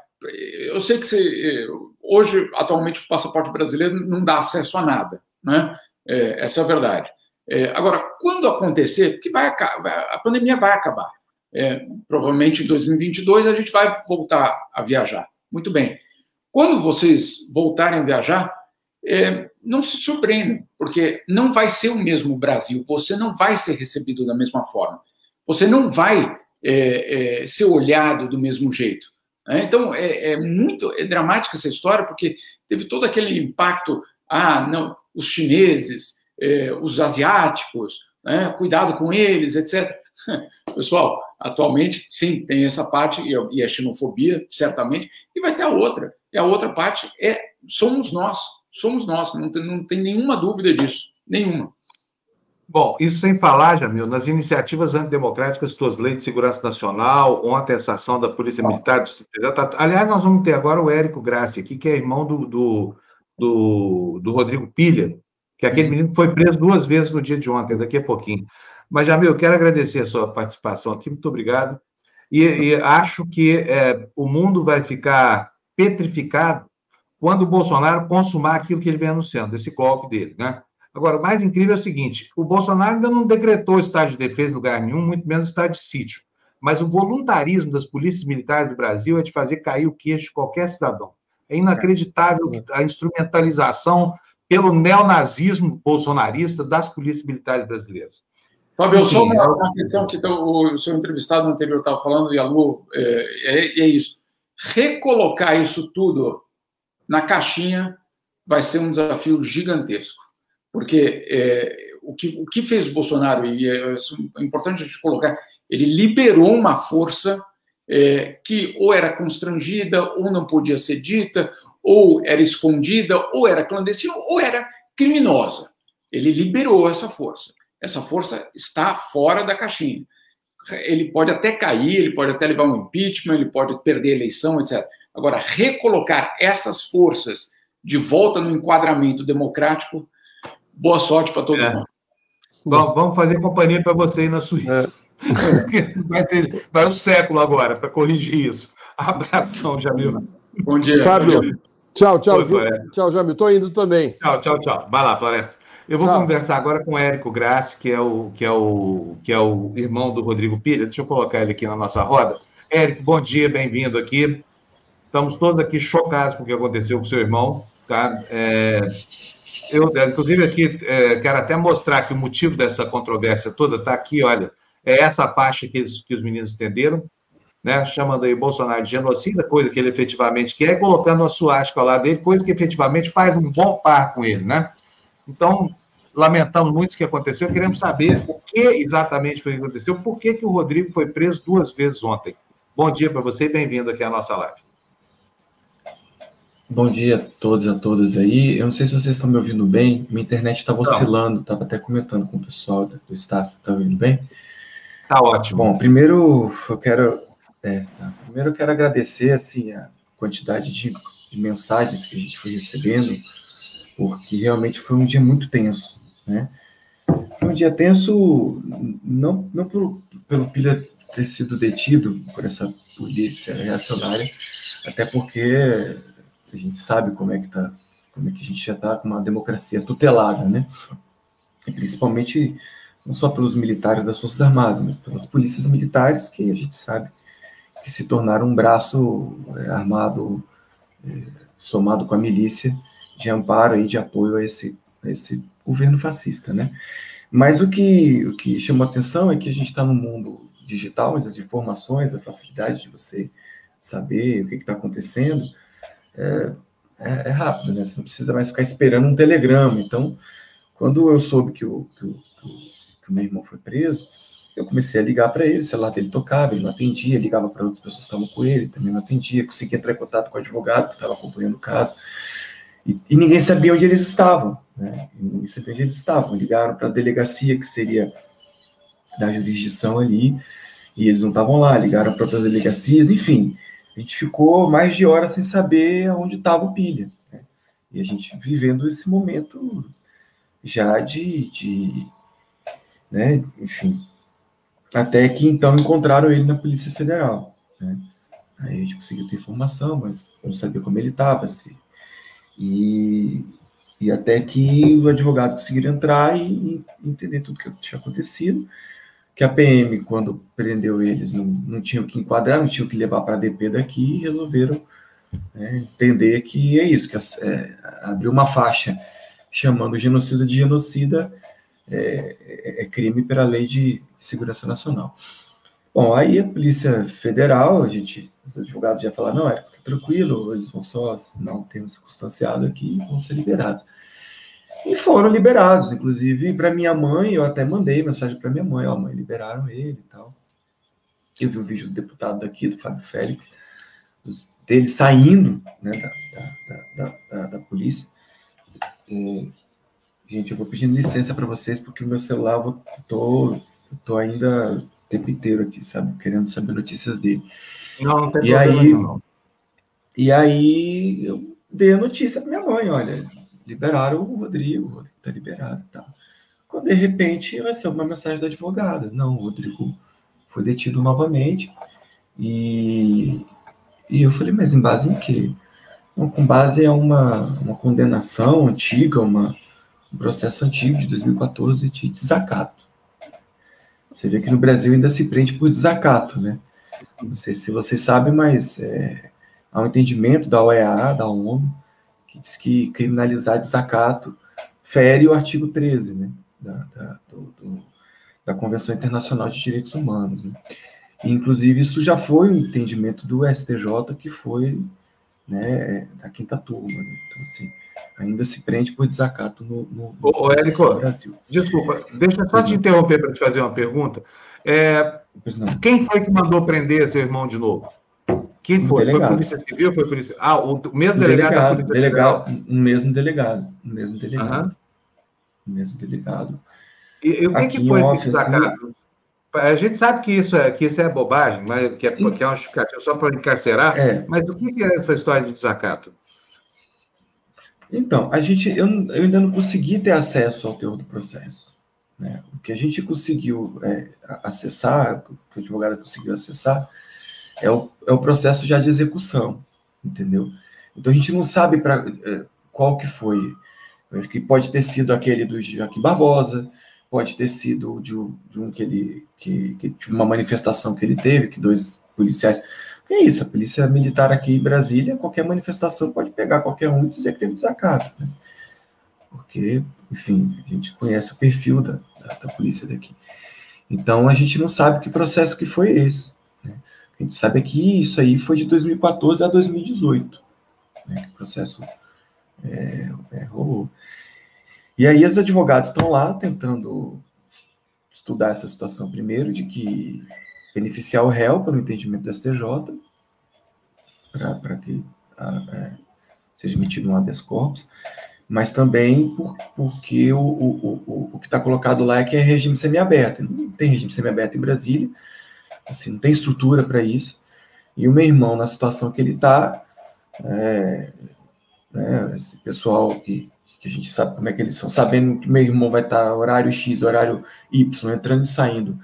eu sei que você, Hoje, atualmente, o passaporte brasileiro não dá acesso a nada, né? É, essa é a verdade. É, agora, quando acontecer, porque vai, a pandemia vai acabar, é, provavelmente em 2022 a gente vai voltar a viajar. Muito bem. Quando vocês voltarem a viajar, é, não se surpreendam, porque não vai ser o mesmo Brasil, você não vai ser recebido da mesma forma, você não vai é, é, ser olhado do mesmo jeito. Né? Então, é, é, muito é dramática essa história, porque teve todo aquele impacto, ah, não, os chineses, é, os asiáticos, né? cuidado com eles, etc. Pessoal, atualmente, sim, tem essa parte, e a xenofobia, certamente, e vai ter a outra. E a outra parte é somos nós, somos nós, não tem, não tem nenhuma dúvida disso, nenhuma. Bom, isso sem falar, Jamil, nas iniciativas antidemocráticas, tuas leis de segurança nacional, ontem essa ação da Polícia Militar, tá, aliás, nós vamos ter agora o Érico Grassi aqui, que é irmão do, do, do, do Rodrigo Pilha, que é aquele menino que foi preso duas vezes no dia de ontem, daqui a pouquinho. Mas, Jamil, eu quero agradecer a sua participação aqui, muito obrigado. E, e acho que é, o mundo vai ficar petrificado quando o Bolsonaro consumar aquilo que ele vem anunciando, esse golpe dele, né? Agora, o mais incrível é o seguinte: o Bolsonaro ainda não decretou estado de defesa em lugar nenhum, muito menos estado de sítio. Mas o voluntarismo das polícias militares do Brasil é de fazer cair o queixo de qualquer cidadão. É inacreditável a instrumentalização pelo neonazismo bolsonarista das polícias militares brasileiras. Fábio, eu só uma, uma questão que o, seu entrevistado anterior estava falando, e a Lu, é, é, é isso. Recolocar isso tudo na caixinha vai ser um desafio gigantesco. Porque é, o, que, o que fez o Bolsonaro, e é, é importante a gente colocar, ele liberou uma força é, que ou era constrangida, ou não podia ser dita, ou era escondida, ou era clandestina, ou era criminosa. Ele liberou essa força. Essa força está fora da caixinha. Ele pode até cair, ele pode até levar um impeachment, ele pode perder a eleição, etc. Agora, recolocar essas forças de volta no enquadramento democrático, boa sorte para todos é. nós. Bom, vamos fazer companhia para você aí na Suíça. É. vai, ter, vai um século agora para corrigir isso. Abração, Jamil. Bom dia. Fábio. Bom dia. Tchau, tchau. tchau, Jamil. Estou indo também. Tchau, tchau, tchau. Vai lá, Floresta. Eu vou conversar agora com o Érico Grassi, que é o, que, é o, que é o irmão do Rodrigo Pilha. Deixa eu colocar ele aqui na nossa roda. Érico, bom dia, bem-vindo aqui. Estamos todos aqui chocados com o que aconteceu com seu irmão. Tá? É, eu, inclusive, aqui é, quero até mostrar que o motivo dessa controvérsia toda está aqui, olha, é essa parte que, eles, que os meninos entenderam, né, chamando aí Bolsonaro de genocida, coisa que ele efetivamente quer, colocando uma suástica ao lado dele, coisa que efetivamente faz um bom par com ele, né? Então, lamentamos muito o que aconteceu, queremos saber o que exatamente foi que aconteceu, por que, que o Rodrigo foi preso duas vezes ontem. Bom dia para você e bem-vindo aqui à nossa live. Bom dia a todos e a todas aí. Eu não sei se vocês estão me ouvindo bem. Minha internet estava oscilando, estava até comentando com o pessoal do staff. Está ouvindo bem? Tá ótimo. Bom, primeiro eu quero, é, tá. primeiro eu quero agradecer assim a quantidade de, de, mensagens que a gente foi recebendo, porque realmente foi um dia muito tenso, né? Foi um dia tenso não não por, pelo Pilha ter sido detido por essa polícia reacionária, até porque a gente sabe como é que tá, como é que a gente já está com uma democracia tutelada, né? E principalmente não só pelos militares das Forças Armadas, mas pelas polícias militares que a gente sabe que se tornaram um braço é, armado é, somado com a milícia de amparo e de apoio a esse, a esse governo fascista, né? Mas o que, o que chamou atenção é que a gente está no mundo digital, as informações, a facilidade de você saber o que está acontecendo, é, é, é, rápido, né? Você não precisa mais ficar esperando um telegrama. Então, quando eu soube que o, que o, que o meu irmão foi preso, eu comecei a ligar para ele, o celular dele tocava, ele não atendia, ligava para outras pessoas que estavam com ele, também não atendia, consegui entrar em contato com o advogado que estava acompanhando o caso, e, ninguém sabia onde eles estavam, né? Ninguém sabia onde eles estavam. Ligaram para a delegacia, que seria da jurisdição ali, e eles não estavam lá, ligaram para outras delegacias, enfim a gente ficou mais de horas sem saber onde estava o pilha. Né? E a gente vivendo esse momento já de, de né, enfim, até que então encontraram ele na Polícia Federal. Né? Aí a gente conseguiu ter informação, mas não sabia como ele estava. Se... E, E até que o advogado conseguiu entrar e, e entender tudo que tinha acontecido. Que a PM, quando prendeu eles, não, não tinham que enquadrar, não tinham que levar para a DP daqui e resolveram né, entender que é isso, que é, abriu uma faixa chamando genocida de genocida é, é, é crime pela lei de segurança nacional. Bom, aí a Polícia Federal, a gente, os advogados já falaram, não, é tranquilo, eles vão só não ter um circunstanciado aqui vão ser liberados. E foram liberados, inclusive para minha mãe, eu até mandei mensagem para minha mãe, ó, mãe, liberaram ele e tal. Eu vi o vídeo do deputado daqui, do Fábio Félix, dele saindo né, da, da, da, da, polícia. E, gente, eu vou pedindo licença para vocês, porque o meu celular, eu tô, eu tô ainda o tempo inteiro aqui, sabe, querendo saber notícias dele. Não, não tem e aí, não. E aí eu dei a notícia para minha mãe, olha, liberaram o Rodrigo, o Rodrigo tá liberado, tá. Quando de repente eu recebo uma mensagem da advogada, não, o Rodrigo foi detido novamente e, e eu falei, mas em base em quê? Com base em uma, uma condenação antiga, uma, um processo antigo de 2014 de desacato. Você vê que no Brasil ainda se prende por desacato, né? Não sei se vocês sabem, mas é, há um entendimento da OEA, da ONU, que diz que criminalizar desacato fere o artigo 13 né, da, da, do, do, da Convenção Internacional de Direitos Humanos. Né? E, inclusive, isso já foi um entendimento do STJ, que foi né, da quinta turma. Né? Então, assim, ainda se prende por desacato no, no, Ô, Érico, no Brasil. Desculpa, deixa só te interromper para te fazer uma pergunta. É, quem foi que mandou prender seu irmão de novo? Quem foi? Delegado. Foi Polícia Civil? Foi Polícia... Ah, o mesmo delegado, delegado da Polícia delegado? O mesmo delegado. O mesmo delegado. Uhum. O mesmo delegado. E, e o que, que foi esse desacato? A gente sabe que isso é, que isso é bobagem, mas que é, que é uma justificativa só para encarcerar, é. mas o que é essa história de desacato? Então, a gente, eu, eu ainda não consegui ter acesso ao teor do processo. Né? O que a gente conseguiu é, acessar, o que o advogado conseguiu acessar, é o, é o processo já de execução, entendeu? Então a gente não sabe para é, qual que foi, que pode ter sido aquele do Joaquim Barbosa, pode ter sido de, de um que ele, que, que uma manifestação que ele teve, que dois policiais, é isso, a polícia militar aqui em Brasília, qualquer manifestação pode pegar qualquer um e dizer que teve desacato, né? porque, enfim, a gente conhece o perfil da, da, da polícia daqui. Então a gente não sabe que processo que foi esse. A gente sabe que isso aí foi de 2014 a 2018, né, o processo é, é, rolou. E aí os advogados estão lá tentando estudar essa situação primeiro, de que beneficiar o réu pelo entendimento do STJ, para que a, é, seja emitido um habeas corpus, mas também por, porque o, o, o, o que está colocado lá é que é regime semiaberto. Não tem regime semiaberto em Brasília, assim, não tem estrutura para isso. E o meu irmão, na situação que ele está, é, né, esse pessoal que, que a gente sabe como é que eles são, sabendo que meu irmão vai estar tá horário X, horário Y, entrando e saindo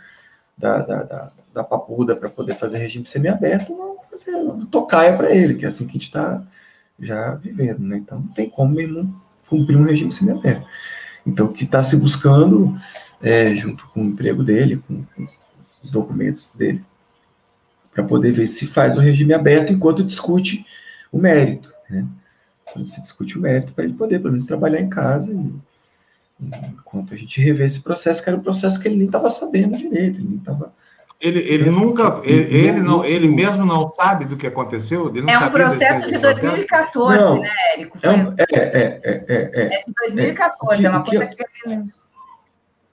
da, da, da, da papuda para poder fazer regime semiaberto, não fazer tocaia para ele, que é assim que a gente está já vivendo, né? Então não tem como meu irmão cumprir um regime semiaberto. Então o que está se buscando, é, junto com o emprego dele, com, com os documentos dele, para poder ver se faz o regime aberto enquanto discute o mérito, né? Quando se discute o mérito, para ele poder, pelo menos, trabalhar em casa, e, enquanto a gente revê esse processo, que era um processo que ele nem estava sabendo direito, ele nem estava. Ele, ele nunca, ele, ele, não, ele mesmo não sabe do que aconteceu? é um processo de 2014, não, né, Érico? É, um, é, é, é, é, é, de 2014, é, é uma coisa que, que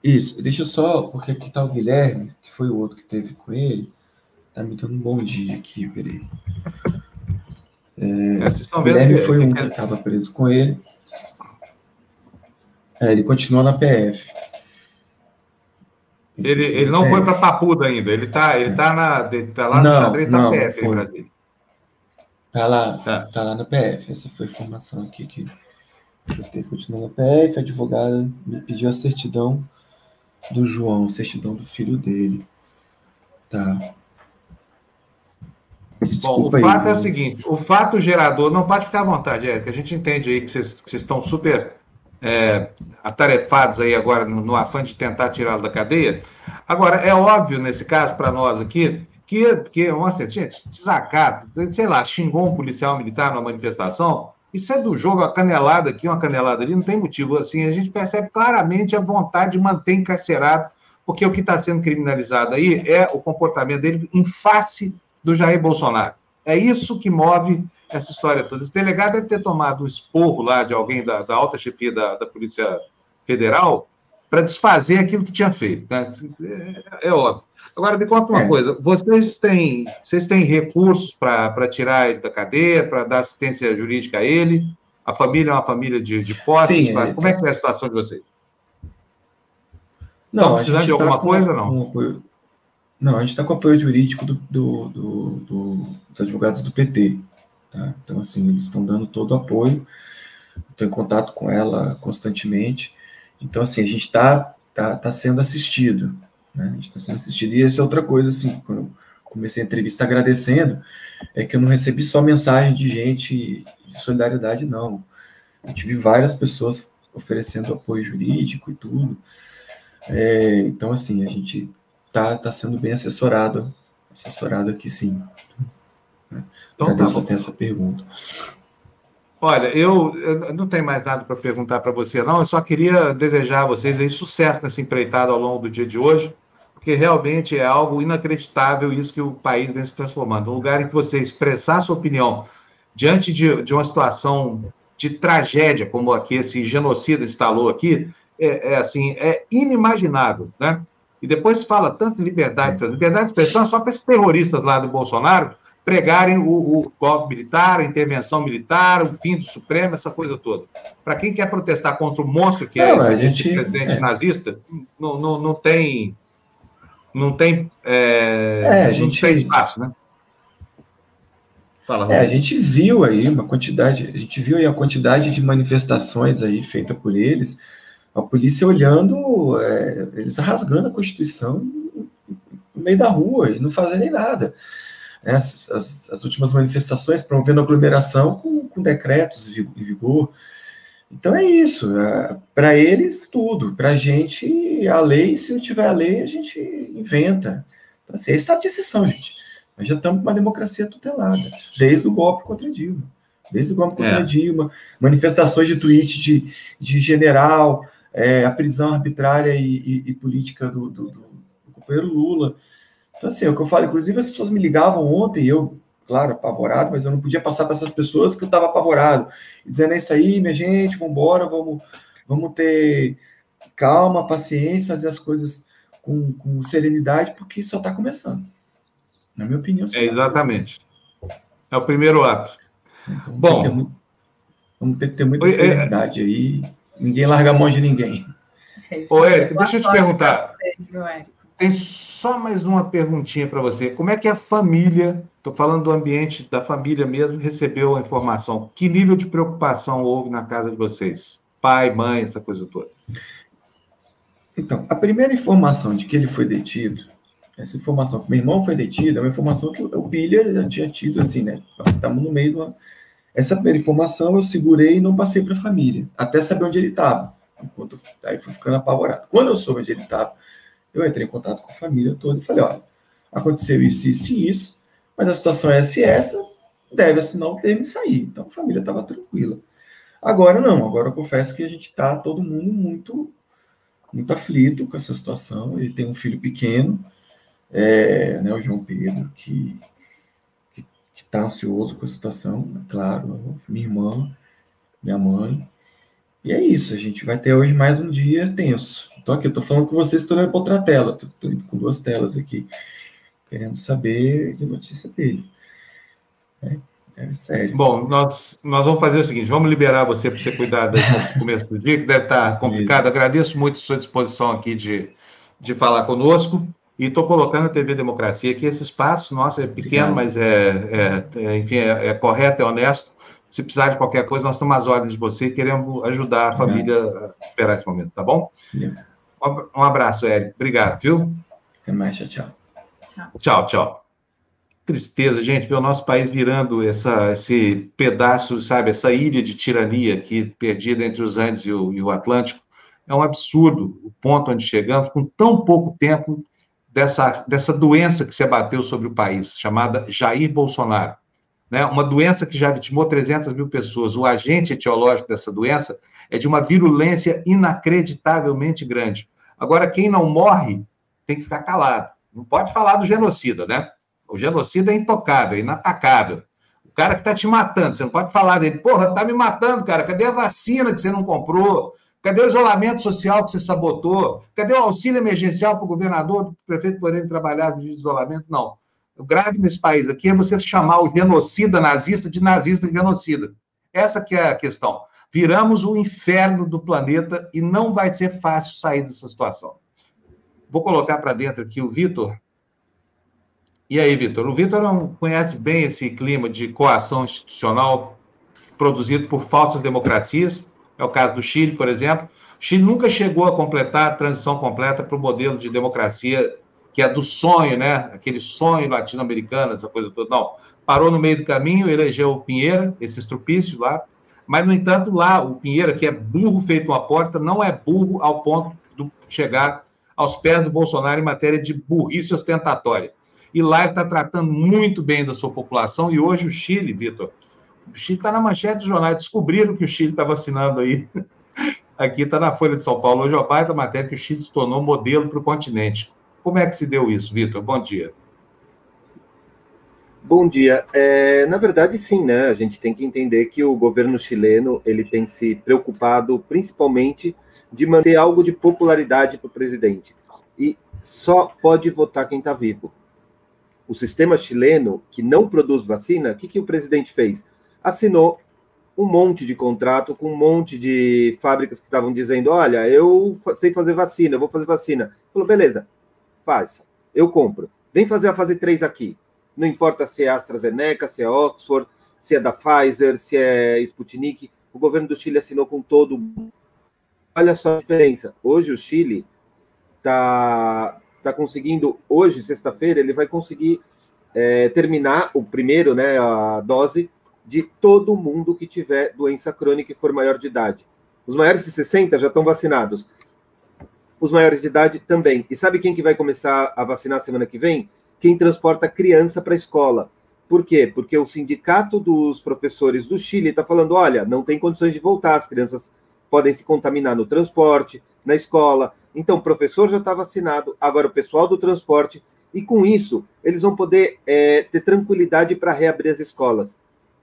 Isso, deixa só, porque aqui está o Guilherme, que foi o outro que teve com ele. Tá me dando um bom dia aqui, peraí. É, o Guilherme foi um que estava preso com ele. É, ele continua na PF. Ele, ele não foi para Papuda ainda, ele está ele tá na, ele tá lá no não, xadrez da PF foi. Tá lá, tá. tá lá na PF. Essa foi a informação aqui que ele continua na PF, a advogada me pediu a certidão do João, certidão do filho dele. Tá. Desculpa Bom, o fato aí, é o seguinte: o fato gerador, não pode ficar à vontade, Érica, a gente entende aí que vocês, que vocês estão super é, atarefados aí agora no, no afã de tentar tirá-lo da cadeia. Agora, é óbvio nesse caso para nós aqui que, que nossa, gente, desacato, sei lá, xingou um policial militar numa manifestação, isso é do jogo, uma canelada aqui, uma canelada ali, não tem motivo assim. A gente percebe claramente a vontade de manter encarcerado, porque o que está sendo criminalizado aí é o comportamento dele em face do Jair Bolsonaro. É isso que move essa história toda. Esse delegado deve ter tomado um esporro lá de alguém da, da alta chefia da, da Polícia Federal para desfazer aquilo que tinha feito. Né? É, é, óbvio. Agora, me conta uma é. coisa: vocês têm, vocês têm recursos para tirar ele da cadeia, para dar assistência jurídica a ele? A família é uma família de, de? Sim, é. Como é que é a situação de vocês? Não, Estão precisando de alguma tá coisa, não? Com não, a gente está com apoio jurídico do, do, do, do, dos advogados do PT. Tá? Então, assim, eles estão dando todo o apoio. Estou em contato com ela constantemente. Então, assim, a gente está tá, tá sendo assistido. Né? A gente está sendo assistido. E essa é outra coisa, assim, quando eu comecei a entrevista agradecendo, é que eu não recebi só mensagem de gente de solidariedade, não. Eu tive várias pessoas oferecendo apoio jurídico e tudo. É, então, assim, a gente está tá sendo bem assessorado, assessorado aqui sim. Então, tá só tem essa pergunta. Olha, eu, eu, não tenho mais nada para perguntar para você, não. Eu só queria desejar a vocês aí sucesso nessa empreitada ao longo do dia de hoje, porque realmente é algo inacreditável isso que o país vem se transformando. Um lugar em que você expressar sua opinião diante de, de uma situação de tragédia, como aqui esse genocida instalou aqui, é, é assim, é inimaginável, né? E depois se fala tanto em liberdade, liberdade de expressão é só para esses terroristas lá do Bolsonaro pregarem o, o, golpe militar, a intervenção militar, o fim do Supremo, essa coisa toda. Para quem quer protestar contra o monstro que é não, esse, gente, presidente é. nazista, não, não, não tem não tem é, é, a gente, não tem espaço, né? Fala, é, a gente viu aí uma quantidade, a gente viu aí a quantidade de manifestações aí feita por eles, a polícia olhando, é, eles rasgando a Constituição no meio da rua e não fazendo nada né, as, as, as, últimas manifestações promovendo aglomeração com, com decretos em vigor. Então é isso. É, para eles, tudo. Para a gente, a lei, se não tiver a lei, a gente inventa. Então, assim, é de exceção, gente. Nós já estamos com uma democracia tutelada, desde o golpe contra Dilma. Desde o golpe contra é. Dilma, manifestações de tweet de, de general, é, a prisão arbitrária e, e, e política do, do, do, do companheiro Lula. Então, assim, é o que eu falo, inclusive as pessoas me ligavam ontem, eu, claro, apavorado, mas eu não podia passar para essas pessoas que eu estava apavorado, dizendo, é isso aí, minha gente, vamos embora, vamos, vamos ter calma, paciência, fazer as coisas com, com serenidade, porque só está começando. Na minha opinião. É, tá exatamente. É o primeiro ato. Então, Bom. Ter muito, vamos ter que ter muita é, serenidade é... aí. Ninguém larga a mão de ninguém. É Ô, Eric, deixa eu te perguntar. Vocês, tem só mais uma perguntinha para você. Como é que a família, estou falando do ambiente da família mesmo, recebeu a informação? Que nível de preocupação houve na casa de vocês? Pai, mãe, essa coisa toda. Então, a primeira informação de que ele foi detido, essa informação que meu irmão foi detido, é uma informação que o Pilha já tinha tido, assim, né? Estamos no meio de uma. Essa primeira informação eu segurei e não passei para a família, até saber onde ele estava. Enquanto aí fui ficando apavorado. Quando eu soube onde ele estava, eu entrei em contato com a família toda e falei, olha, aconteceu isso, isso e isso, mas a situação é essa e essa, deve assinar o termo e sair. Então a família estava tranquila. Agora não, agora eu confesso que a gente está todo mundo muito muito aflito com essa situação. Ele tem um filho pequeno, é, né, o João Pedro, que está ansioso com a situação, é claro, minha irmã, minha mãe. E é isso, a gente vai ter hoje mais um dia tenso. Então, aqui, eu estou falando com vocês, estou olhando para outra tela, estou com duas telas aqui, querendo saber de notícia deles. É, é sério. Bom, nós, nós vamos fazer o seguinte: vamos liberar você para você cuidar do começo do dia, que deve estar complicado. Isso. Agradeço muito a sua disposição aqui de, de falar conosco. E estou colocando a TV Democracia aqui, esse espaço, nossa, é pequeno, Obrigado. mas é, é, é enfim, é, é correto, é honesto se precisar de qualquer coisa, nós estamos às ordens de você e queremos ajudar a família a superar esse momento, tá bom? Um abraço, Érico. Obrigado, viu? Até mais, tchau, tchau. Tchau, tchau. tristeza, gente, ver o nosso país virando essa, esse pedaço, sabe, essa ilha de tirania aqui, perdida entre os Andes e o, e o Atlântico. É um absurdo o ponto onde chegamos, com tão pouco tempo dessa, dessa doença que se abateu sobre o país, chamada Jair Bolsonaro. Né? Uma doença que já vitimou 300 mil pessoas. O agente etiológico dessa doença é de uma virulência inacreditavelmente grande. Agora, quem não morre tem que ficar calado. Não pode falar do genocida, né? O genocida é intocável, é inatacável. O cara que está te matando, você não pode falar dele, porra, tá me matando, cara. Cadê a vacina que você não comprou? Cadê o isolamento social que você sabotou? Cadê o auxílio emergencial para o governador, para o prefeito poderem trabalhar de isolamento? Não. O grave nesse país aqui é você chamar o genocida nazista de nazista genocida. Essa que é a questão. Viramos o inferno do planeta e não vai ser fácil sair dessa situação. Vou colocar para dentro aqui o Vitor. E aí, Vitor? O Vitor não conhece bem esse clima de coação institucional produzido por falsas democracias. É o caso do Chile, por exemplo. O Chile nunca chegou a completar a transição completa para o modelo de democracia que é do sonho, né? Aquele sonho latino-americano, essa coisa toda. Não, parou no meio do caminho, elegeu o Pinheira, esse estrupício lá. Mas, no entanto, lá, o Pinheira, que é burro feito uma porta, não é burro ao ponto de chegar aos pés do Bolsonaro em matéria de burrice ostentatória. E lá ele está tratando muito bem da sua população. E hoje o Chile, Vitor, o Chile está na manchete do jornal. Descobriram que o Chile está vacinando aí. Aqui está na Folha de São Paulo. Hoje é a baita matéria que o Chile se tornou modelo para o continente. Como é que se deu isso, Vitor? Bom dia. Bom dia. É, na verdade, sim, né? A gente tem que entender que o governo chileno ele tem se preocupado principalmente de manter algo de popularidade para o presidente. E só pode votar quem está vivo. O sistema chileno, que não produz vacina, o que, que o presidente fez? Assinou um monte de contrato com um monte de fábricas que estavam dizendo: olha, eu sei fazer vacina, vou fazer vacina. Falou, beleza, faz, eu compro. Vem fazer a fase 3 aqui. Não importa se é AstraZeneca, se é Oxford, se é da Pfizer, se é Sputnik, o governo do Chile assinou com todo mundo. Olha só a diferença. Hoje o Chile está tá conseguindo, hoje, sexta-feira, ele vai conseguir é, terminar o primeiro, né, a dose de todo mundo que tiver doença crônica e for maior de idade. Os maiores de 60 já estão vacinados. Os maiores de idade também. E sabe quem que vai começar a vacinar semana que vem? Quem transporta criança para a escola. Por quê? Porque o sindicato dos professores do Chile está falando: olha, não tem condições de voltar, as crianças podem se contaminar no transporte, na escola. Então, o professor já está vacinado, agora o pessoal do transporte, e com isso, eles vão poder é, ter tranquilidade para reabrir as escolas.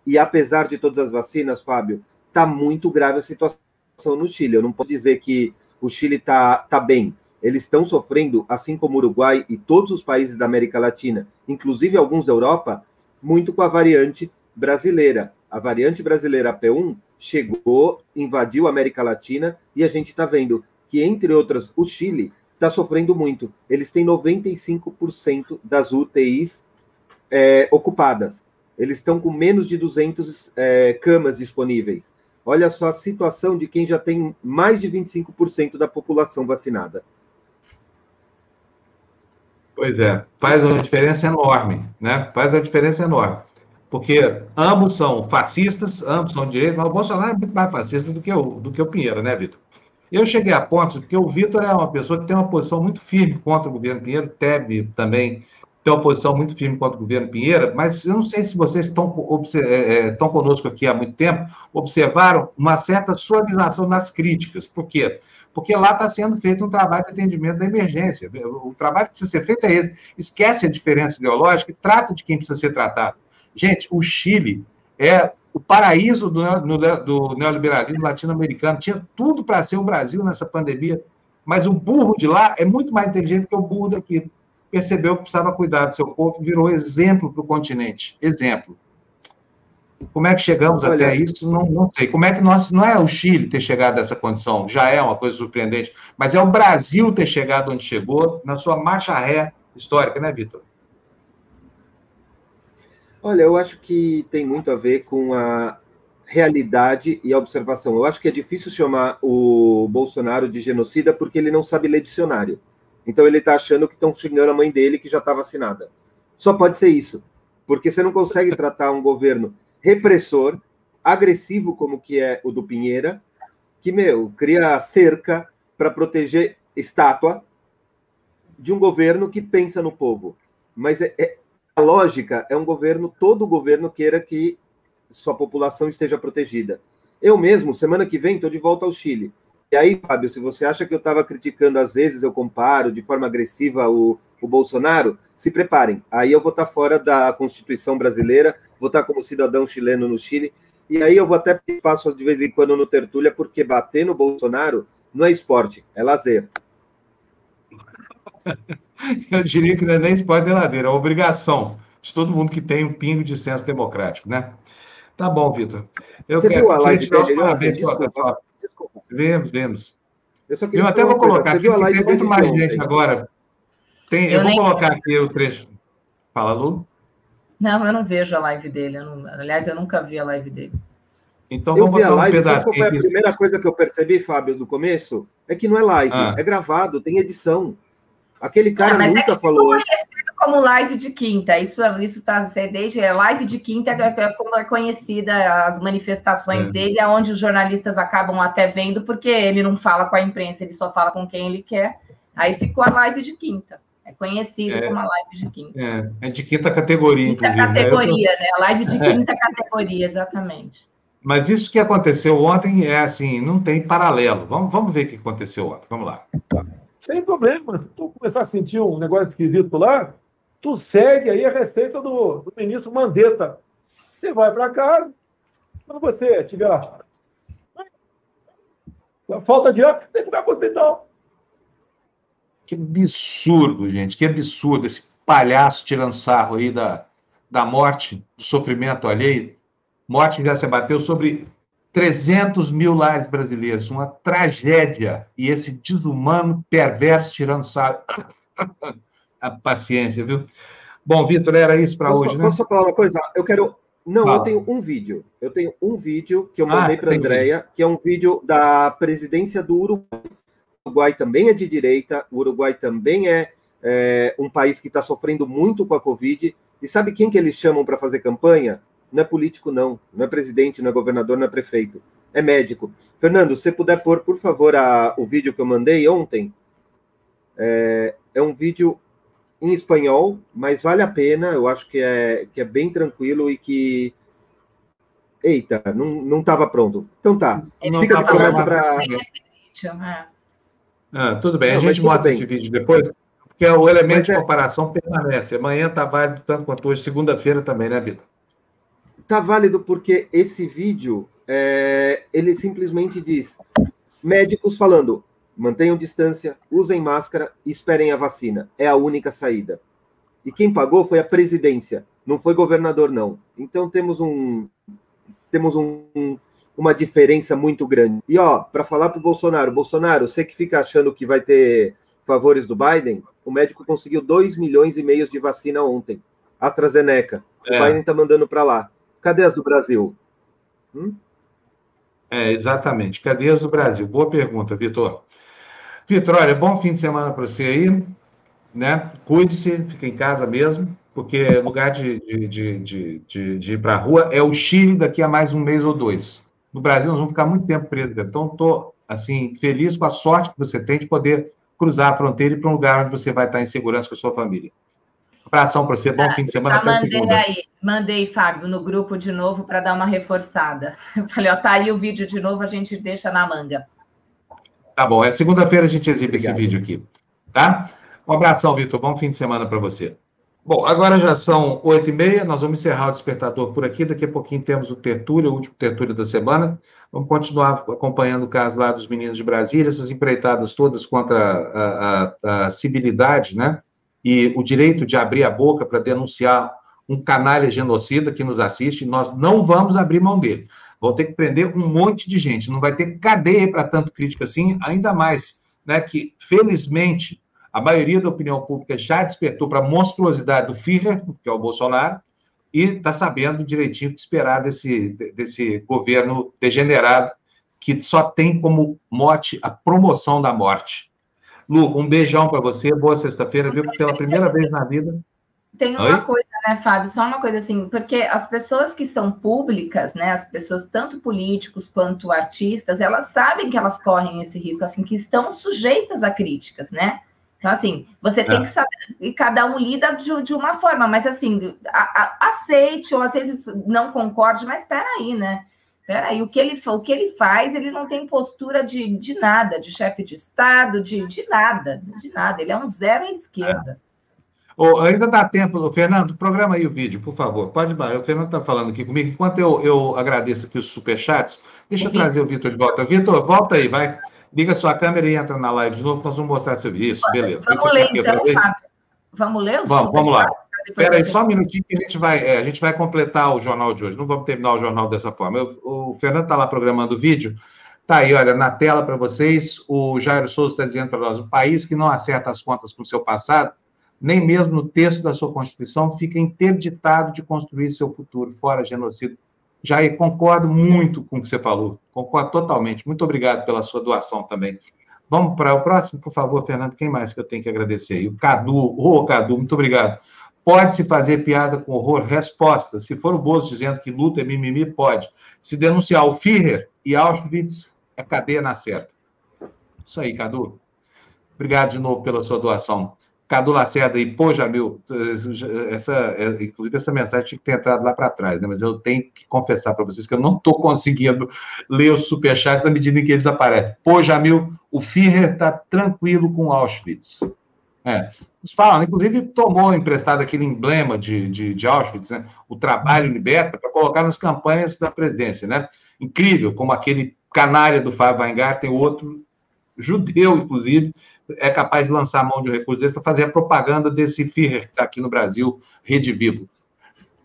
E apesar de todas as vacinas, Fábio, está muito grave a situação no Chile. Eu não posso dizer que o Chile está tá bem. Eles estão sofrendo, assim como o Uruguai e todos os países da América Latina, inclusive alguns da Europa, muito com a variante brasileira. A variante brasileira P1 chegou, invadiu a América Latina e a gente está vendo que, entre outras, o Chile está sofrendo muito. Eles têm 95% das UTIs é, ocupadas. Eles estão com menos de 200 é, camas disponíveis. Olha só a situação de quem já tem mais de 25% da população vacinada. Pois é, faz uma diferença enorme, né? Faz uma diferença enorme. Porque ambos são fascistas, ambos são direitos, mas o Bolsonaro é muito mais fascista do que o, do que o Pinheiro, né, Vitor? Eu cheguei a ponto de que o Vitor é uma pessoa que tem uma posição muito firme contra o governo Pinheiro, Tebe também tem uma posição muito firme contra o governo Pinheira, mas eu não sei se vocês estão, é, estão conosco aqui há muito tempo, observaram uma certa suavização nas críticas. Por quê? Porque lá está sendo feito um trabalho de atendimento da emergência. O trabalho que precisa ser feito é esse. Esquece a diferença ideológica e trata de quem precisa ser tratado. Gente, o Chile é o paraíso do, do neoliberalismo latino-americano. Tinha tudo para ser o Brasil nessa pandemia, mas o burro de lá é muito mais inteligente que o burro daqui percebeu que precisava cuidar do seu povo, virou exemplo para o continente. Exemplo. Como é que chegamos Olha, até isso? Não, não sei. Como é que nós. Não é o Chile ter chegado a essa condição, já é uma coisa surpreendente, mas é o Brasil ter chegado onde chegou na sua marcha ré histórica, né, Vitor? Olha, eu acho que tem muito a ver com a realidade e a observação. Eu acho que é difícil chamar o Bolsonaro de genocida porque ele não sabe ler dicionário. Então ele está achando que estão xingando a mãe dele que já está vacinada. Só pode ser isso. porque você não consegue tratar um governo repressor, agressivo como que é o do Pinheira, que, meu, cria cerca para proteger estátua de um governo que pensa no povo. Mas é, é, a lógica é um governo, todo governo queira que sua população esteja protegida. Eu mesmo, semana que vem, estou de volta ao Chile. E aí, Fábio, se você acha que eu estava criticando, às vezes eu comparo de forma agressiva o, o Bolsonaro, se preparem. Aí eu vou estar tá fora da Constituição brasileira, vou estar tá como cidadão chileno no Chile, e aí eu vou até passo de vez em quando no Tertúlia, porque bater no Bolsonaro não é esporte, é lazer. Eu diria que não é nem esporte nem ladeira, é obrigação de todo mundo que tem um pingo de senso democrático, né? Tá bom, Vitor. Eu Você quero, viu a live dele? Parabéns. Vemos, vemos. Eu, só eu até vou colocar aqui, tem muito mais gente agora. Tem, eu, eu vou nem... colocar aqui o trecho. Fala, Lu. Não, eu não vejo a live dele. Eu não... Aliás, eu nunca vi a live dele. Então, eu vi a live, um sabe foi a primeira coisa que eu percebi, Fábio, do começo? É que não é live, ah. é gravado, tem edição. Aquele cara ah, nunca é falou. conhecido como live de quinta. Isso isso está desde é live de quinta é, é como é conhecida as manifestações é. dele, aonde os jornalistas acabam até vendo, porque ele não fala com a imprensa, ele só fala com quem ele quer. Aí ficou a live de quinta. É conhecido é, como a live de quinta. É, é de quinta categoria, quinta inclusive. Né? categoria, né? né? A live de quinta categoria, exatamente. Mas isso que aconteceu ontem é assim, não tem paralelo. Vamos, vamos ver o que aconteceu ontem. Vamos lá. Sem problema. Se tu começar a sentir um negócio esquisito lá, tu segue aí a receita do, do ministro Mandetta. Você vai para casa, quando você tiver falta de ar, você vai para o hospital. Que absurdo, gente, que absurdo esse palhaço tirando sarro aí da, da morte, do sofrimento alheio. Morte já se abateu sobre 300 mil lares brasileiros, uma tragédia. E esse desumano, perverso, tirando. A paciência, viu? Bom, Vitor, era isso para hoje, né? Posso falar uma coisa? Eu quero. Não, Fala. eu tenho um vídeo. Eu tenho um vídeo que eu mandei ah, para a Andrea, que é um vídeo da presidência do Uruguai. O Uruguai também é de direita, o Uruguai também é, é um país que está sofrendo muito com a Covid. E sabe quem que eles chamam para fazer campanha? Não é político, não. Não é presidente, não é governador, não é prefeito. É médico. Fernando, se você puder pôr, por favor, a, o vídeo que eu mandei ontem. É, é um vídeo em espanhol, mas vale a pena. Eu acho que é, que é bem tranquilo e que. Eita, não estava pronto. Então tá. Ele Fica de promessa para. Né? Ah, tudo bem, não, a gente mostra esse vídeo depois, porque o elemento mas de é... comparação permanece. Amanhã está válido tanto quanto hoje, segunda-feira também, né, Vitor? Está válido porque esse vídeo, é, ele simplesmente diz médicos falando, mantenham distância, usem máscara e esperem a vacina. É a única saída. E quem pagou foi a presidência, não foi governador, não. Então temos um temos um, uma diferença muito grande. E ó, para falar para o Bolsonaro, Bolsonaro, você que fica achando que vai ter favores do Biden, o médico conseguiu 2 milhões e meio de vacina ontem. AstraZeneca. É. O Biden está mandando para lá. Cadê as do Brasil? Hum? É, exatamente. Cadê as do Brasil? Boa pergunta, Vitor. Vitor, olha, bom fim de semana para você aí, né? Cuide-se, fique em casa mesmo, porque lugar de, de, de, de, de ir para a rua é o Chile daqui a mais um mês ou dois. No Brasil, nós vamos ficar muito tempo presos. Então, estou, assim, feliz com a sorte que você tem de poder cruzar a fronteira e para um lugar onde você vai estar em segurança com a sua família. Abração para você, bom fim de semana. Já mandei aí, mandei, Fábio, no grupo de novo para dar uma reforçada. Eu falei, ó, tá aí o vídeo de novo, a gente deixa na manga. Tá bom, é segunda-feira a gente exibe Obrigado. esse vídeo aqui, tá? Um abração, Vitor, bom fim de semana para você. Bom, agora já são oito e meia, nós vamos encerrar o despertador por aqui, daqui a pouquinho temos o Tertúlio, o último Tertúlio da semana, vamos continuar acompanhando o caso lá dos meninos de Brasília, essas empreitadas todas contra a, a, a civilidade, né, e o direito de abrir a boca para denunciar um canalha genocida que nos assiste, nós não vamos abrir mão dele vão ter que prender um monte de gente, não vai ter cadeia para tanto crítica assim, ainda mais, né, que felizmente a maioria da opinião pública já despertou para a monstruosidade do Führer, que é o Bolsonaro, e está sabendo direitinho o que esperar desse, desse governo degenerado, que só tem como mote a promoção da morte. Lu, um beijão para você, boa sexta-feira, viu? Pela primeira vez na vida, tem uma Oi? coisa, né, Fábio? Só uma coisa assim, porque as pessoas que são públicas, né, as pessoas, tanto políticos quanto artistas, elas sabem que elas correm esse risco, assim, que estão sujeitas a críticas, né? Então, assim, você tem é. que saber, e cada um lida de, de uma forma, mas assim, a, a, aceite, ou às vezes não concorde, mas espera aí, né? Peraí, o que ele o que ele faz, ele não tem postura de, de nada, de chefe de Estado, de, de nada, de nada. Ele é um zero à esquerda. Oh, ainda dá tempo, Fernando, programa aí o vídeo, por favor. Pode o Fernando está falando aqui comigo. Enquanto eu, eu agradeço aqui os superchats, deixa eu Victor. trazer o Vitor de volta. Vitor, volta aí, vai. Liga sua câmera e entra na live de novo, nós vamos mostrar sobre isso. Beleza. Vamos ler, então, Fábio. Vamos ler os Vamos, vamos lá. Espera aí, gente... só um minutinho que a gente, vai, é, a gente vai completar o jornal de hoje. Não vamos terminar o jornal dessa forma. Eu, o Fernando está lá programando o vídeo. Está aí, olha, na tela para vocês. O Jairo Souza está dizendo para nós: o país que não acerta as contas com o seu passado nem mesmo no texto da sua Constituição fica interditado de construir seu futuro fora genocídio. Jair, concordo muito com o que você falou, concordo totalmente. Muito obrigado pela sua doação também. Vamos para o próximo, por favor, Fernando. Quem mais que eu tenho que agradecer? O Cadu. Ô, oh, Cadu, muito obrigado. Pode-se fazer piada com horror? Resposta. Se for o Bozo dizendo que luta é mimimi, pode. Se denunciar o Führer e Auschwitz, é cadeia na certa. Isso aí, Cadu. Obrigado de novo pela sua doação. Cadu Lacerda e, pô, Jamil, essa, é, inclusive essa mensagem tinha que ter entrado lá para trás, né? mas eu tenho que confessar para vocês que eu não estou conseguindo ler os superchats na medida em que eles aparecem. Pô, Jamil, o Führer está tranquilo com Auschwitz. É. Eles falam, inclusive, tomou emprestado aquele emblema de, de, de Auschwitz, né? o trabalho liberta, para colocar nas campanhas da presidência. Né? Incrível como aquele canária do Fábio Weingarten, outro judeu, inclusive, é capaz de lançar a mão de um recurso desse para fazer a propaganda desse Führer que está aqui no Brasil, Rede Vivo.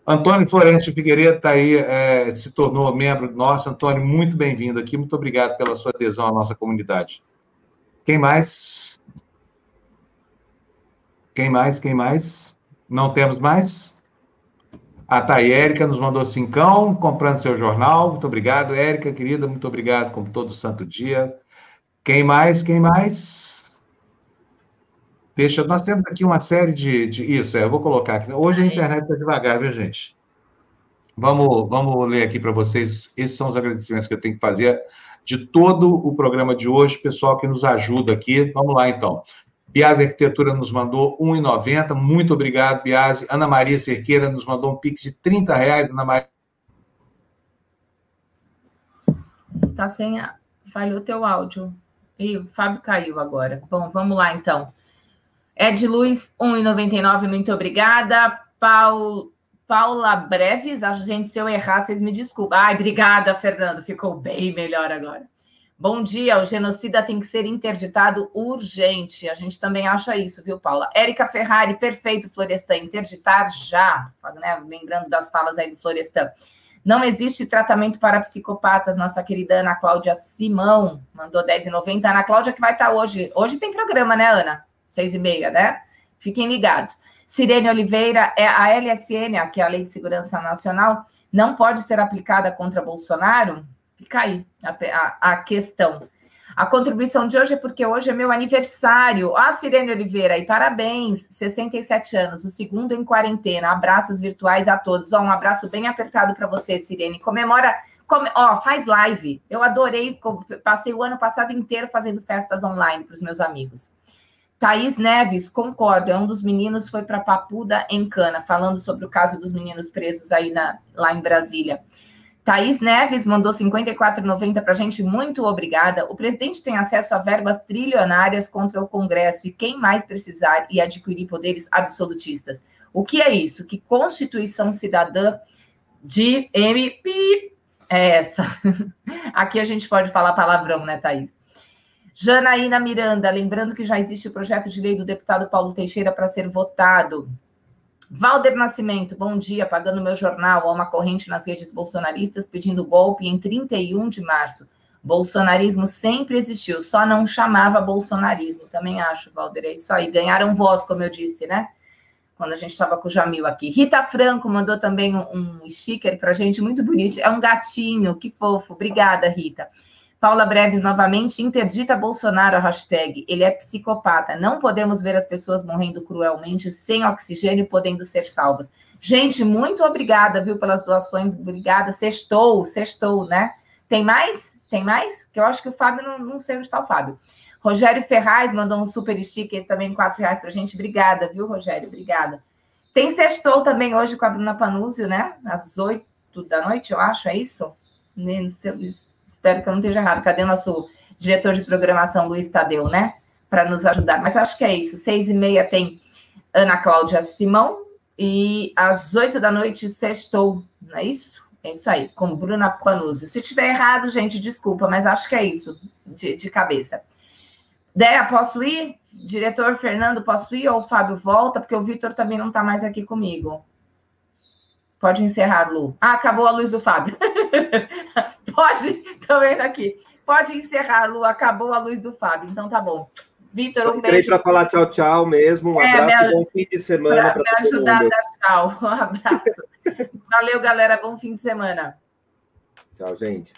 Antônio Florencio Figueiredo está aí, é, se tornou membro nosso. Antônio, muito bem-vindo aqui. Muito obrigado pela sua adesão à nossa comunidade. Quem mais? Quem mais? Quem mais? Não temos mais? A tá Érica nos mandou cincão, comprando seu jornal. Muito obrigado, Érica, querida. Muito obrigado, como todo santo dia. Quem mais? Quem mais? Deixa, nós temos aqui uma série de, de isso, é, eu vou colocar aqui. Hoje a internet está devagar, viu, gente? Vamos, vamos ler aqui para vocês. Esses são os agradecimentos que eu tenho que fazer de todo o programa de hoje, pessoal que nos ajuda aqui. Vamos lá, então. Biase Arquitetura nos mandou R$ 1,90. Muito obrigado, Biase. Ana Maria Cerqueira nos mandou um pix de 30 reais. Ana Maria. Tá sem. A... Falhou teu áudio. E o Fábio caiu agora. Bom, vamos lá então. Ed Luz, 1,99, muito obrigada. Paul, Paula Breves, acho, gente, se eu errar, vocês me desculpem. Ai, obrigada, Fernando, ficou bem melhor agora. Bom dia, o genocida tem que ser interditado urgente. A gente também acha isso, viu, Paula? Érica Ferrari, perfeito, Florestan, interditar já. Né? Lembrando das falas aí do Florestan. Não existe tratamento para psicopatas, nossa querida Ana Cláudia Simão mandou 10,90. Ana Cláudia que vai estar hoje. Hoje tem programa, né, Ana? Seis e meia, né? Fiquem ligados. Sirene Oliveira, é a LSN, que é a Lei de Segurança Nacional, não pode ser aplicada contra Bolsonaro? Fica aí a, a, a questão. A contribuição de hoje é porque hoje é meu aniversário. Ah, Sirene Oliveira, e parabéns, 67 anos, o segundo em quarentena. Abraços virtuais a todos. Ó, um abraço bem apertado para você, Sirene. Comemora, come, ó, faz live. Eu adorei, passei o ano passado inteiro fazendo festas online para os meus amigos. Thaís Neves, concordo, é um dos meninos foi para Papuda em Cana, falando sobre o caso dos meninos presos aí na, lá em Brasília. Thaís Neves mandou 54,90 para a gente, muito obrigada. O presidente tem acesso a verbas trilionárias contra o Congresso e quem mais precisar e adquirir poderes absolutistas. O que é isso? Que Constituição Cidadã de MP é essa? Aqui a gente pode falar palavrão, né, Thaís? Janaína Miranda, lembrando que já existe o projeto de lei do deputado Paulo Teixeira para ser votado. Valder Nascimento, bom dia, pagando meu jornal. Há uma corrente nas redes bolsonaristas pedindo golpe em 31 de março. Bolsonarismo sempre existiu, só não chamava bolsonarismo. Também acho, Valder, é isso aí. Ganharam voz, como eu disse, né? Quando a gente estava com o Jamil aqui. Rita Franco mandou também um, um sticker para gente, muito bonito. É um gatinho, que fofo. Obrigada, Rita. Paula Breves novamente, interdita Bolsonaro a hashtag. Ele é psicopata. Não podemos ver as pessoas morrendo cruelmente, sem oxigênio, podendo ser salvas. Gente, muito obrigada, viu, pelas doações. Obrigada. Sextou, sextou, né? Tem mais? Tem mais? Que eu acho que o Fábio, não, não sei onde está o Fábio. Rogério Ferraz mandou um super sticker também, quatro reais para gente. Obrigada, viu, Rogério? Obrigada. Tem sextou também hoje com a Bruna Panúzio, né? Às oito da noite, eu acho, é isso? Espero que eu não esteja errado. Cadê nosso diretor de programação, Luiz Tadeu, né? Para nos ajudar. Mas acho que é isso. Seis e meia tem Ana Cláudia Simão. E às oito da noite, sextou, não é isso? É isso aí, com Bruna Panuzzi. Se tiver errado, gente, desculpa, mas acho que é isso, de, de cabeça. Deia, posso ir? Diretor Fernando, posso ir? Ou o Fábio volta? Porque o Vitor também não está mais aqui comigo. Pode encerrar, Lu. Ah, acabou a luz do Fábio. Pode, vendo aqui. Pode encerrar, Lu. Acabou a luz do Fábio. Então tá bom. Vitor, um beijo. para falar tchau, tchau mesmo. Um é, abraço, e bom fim de semana para me ajudar mundo. a dar tchau. Um abraço. Valeu, galera. Bom fim de semana. Tchau, gente.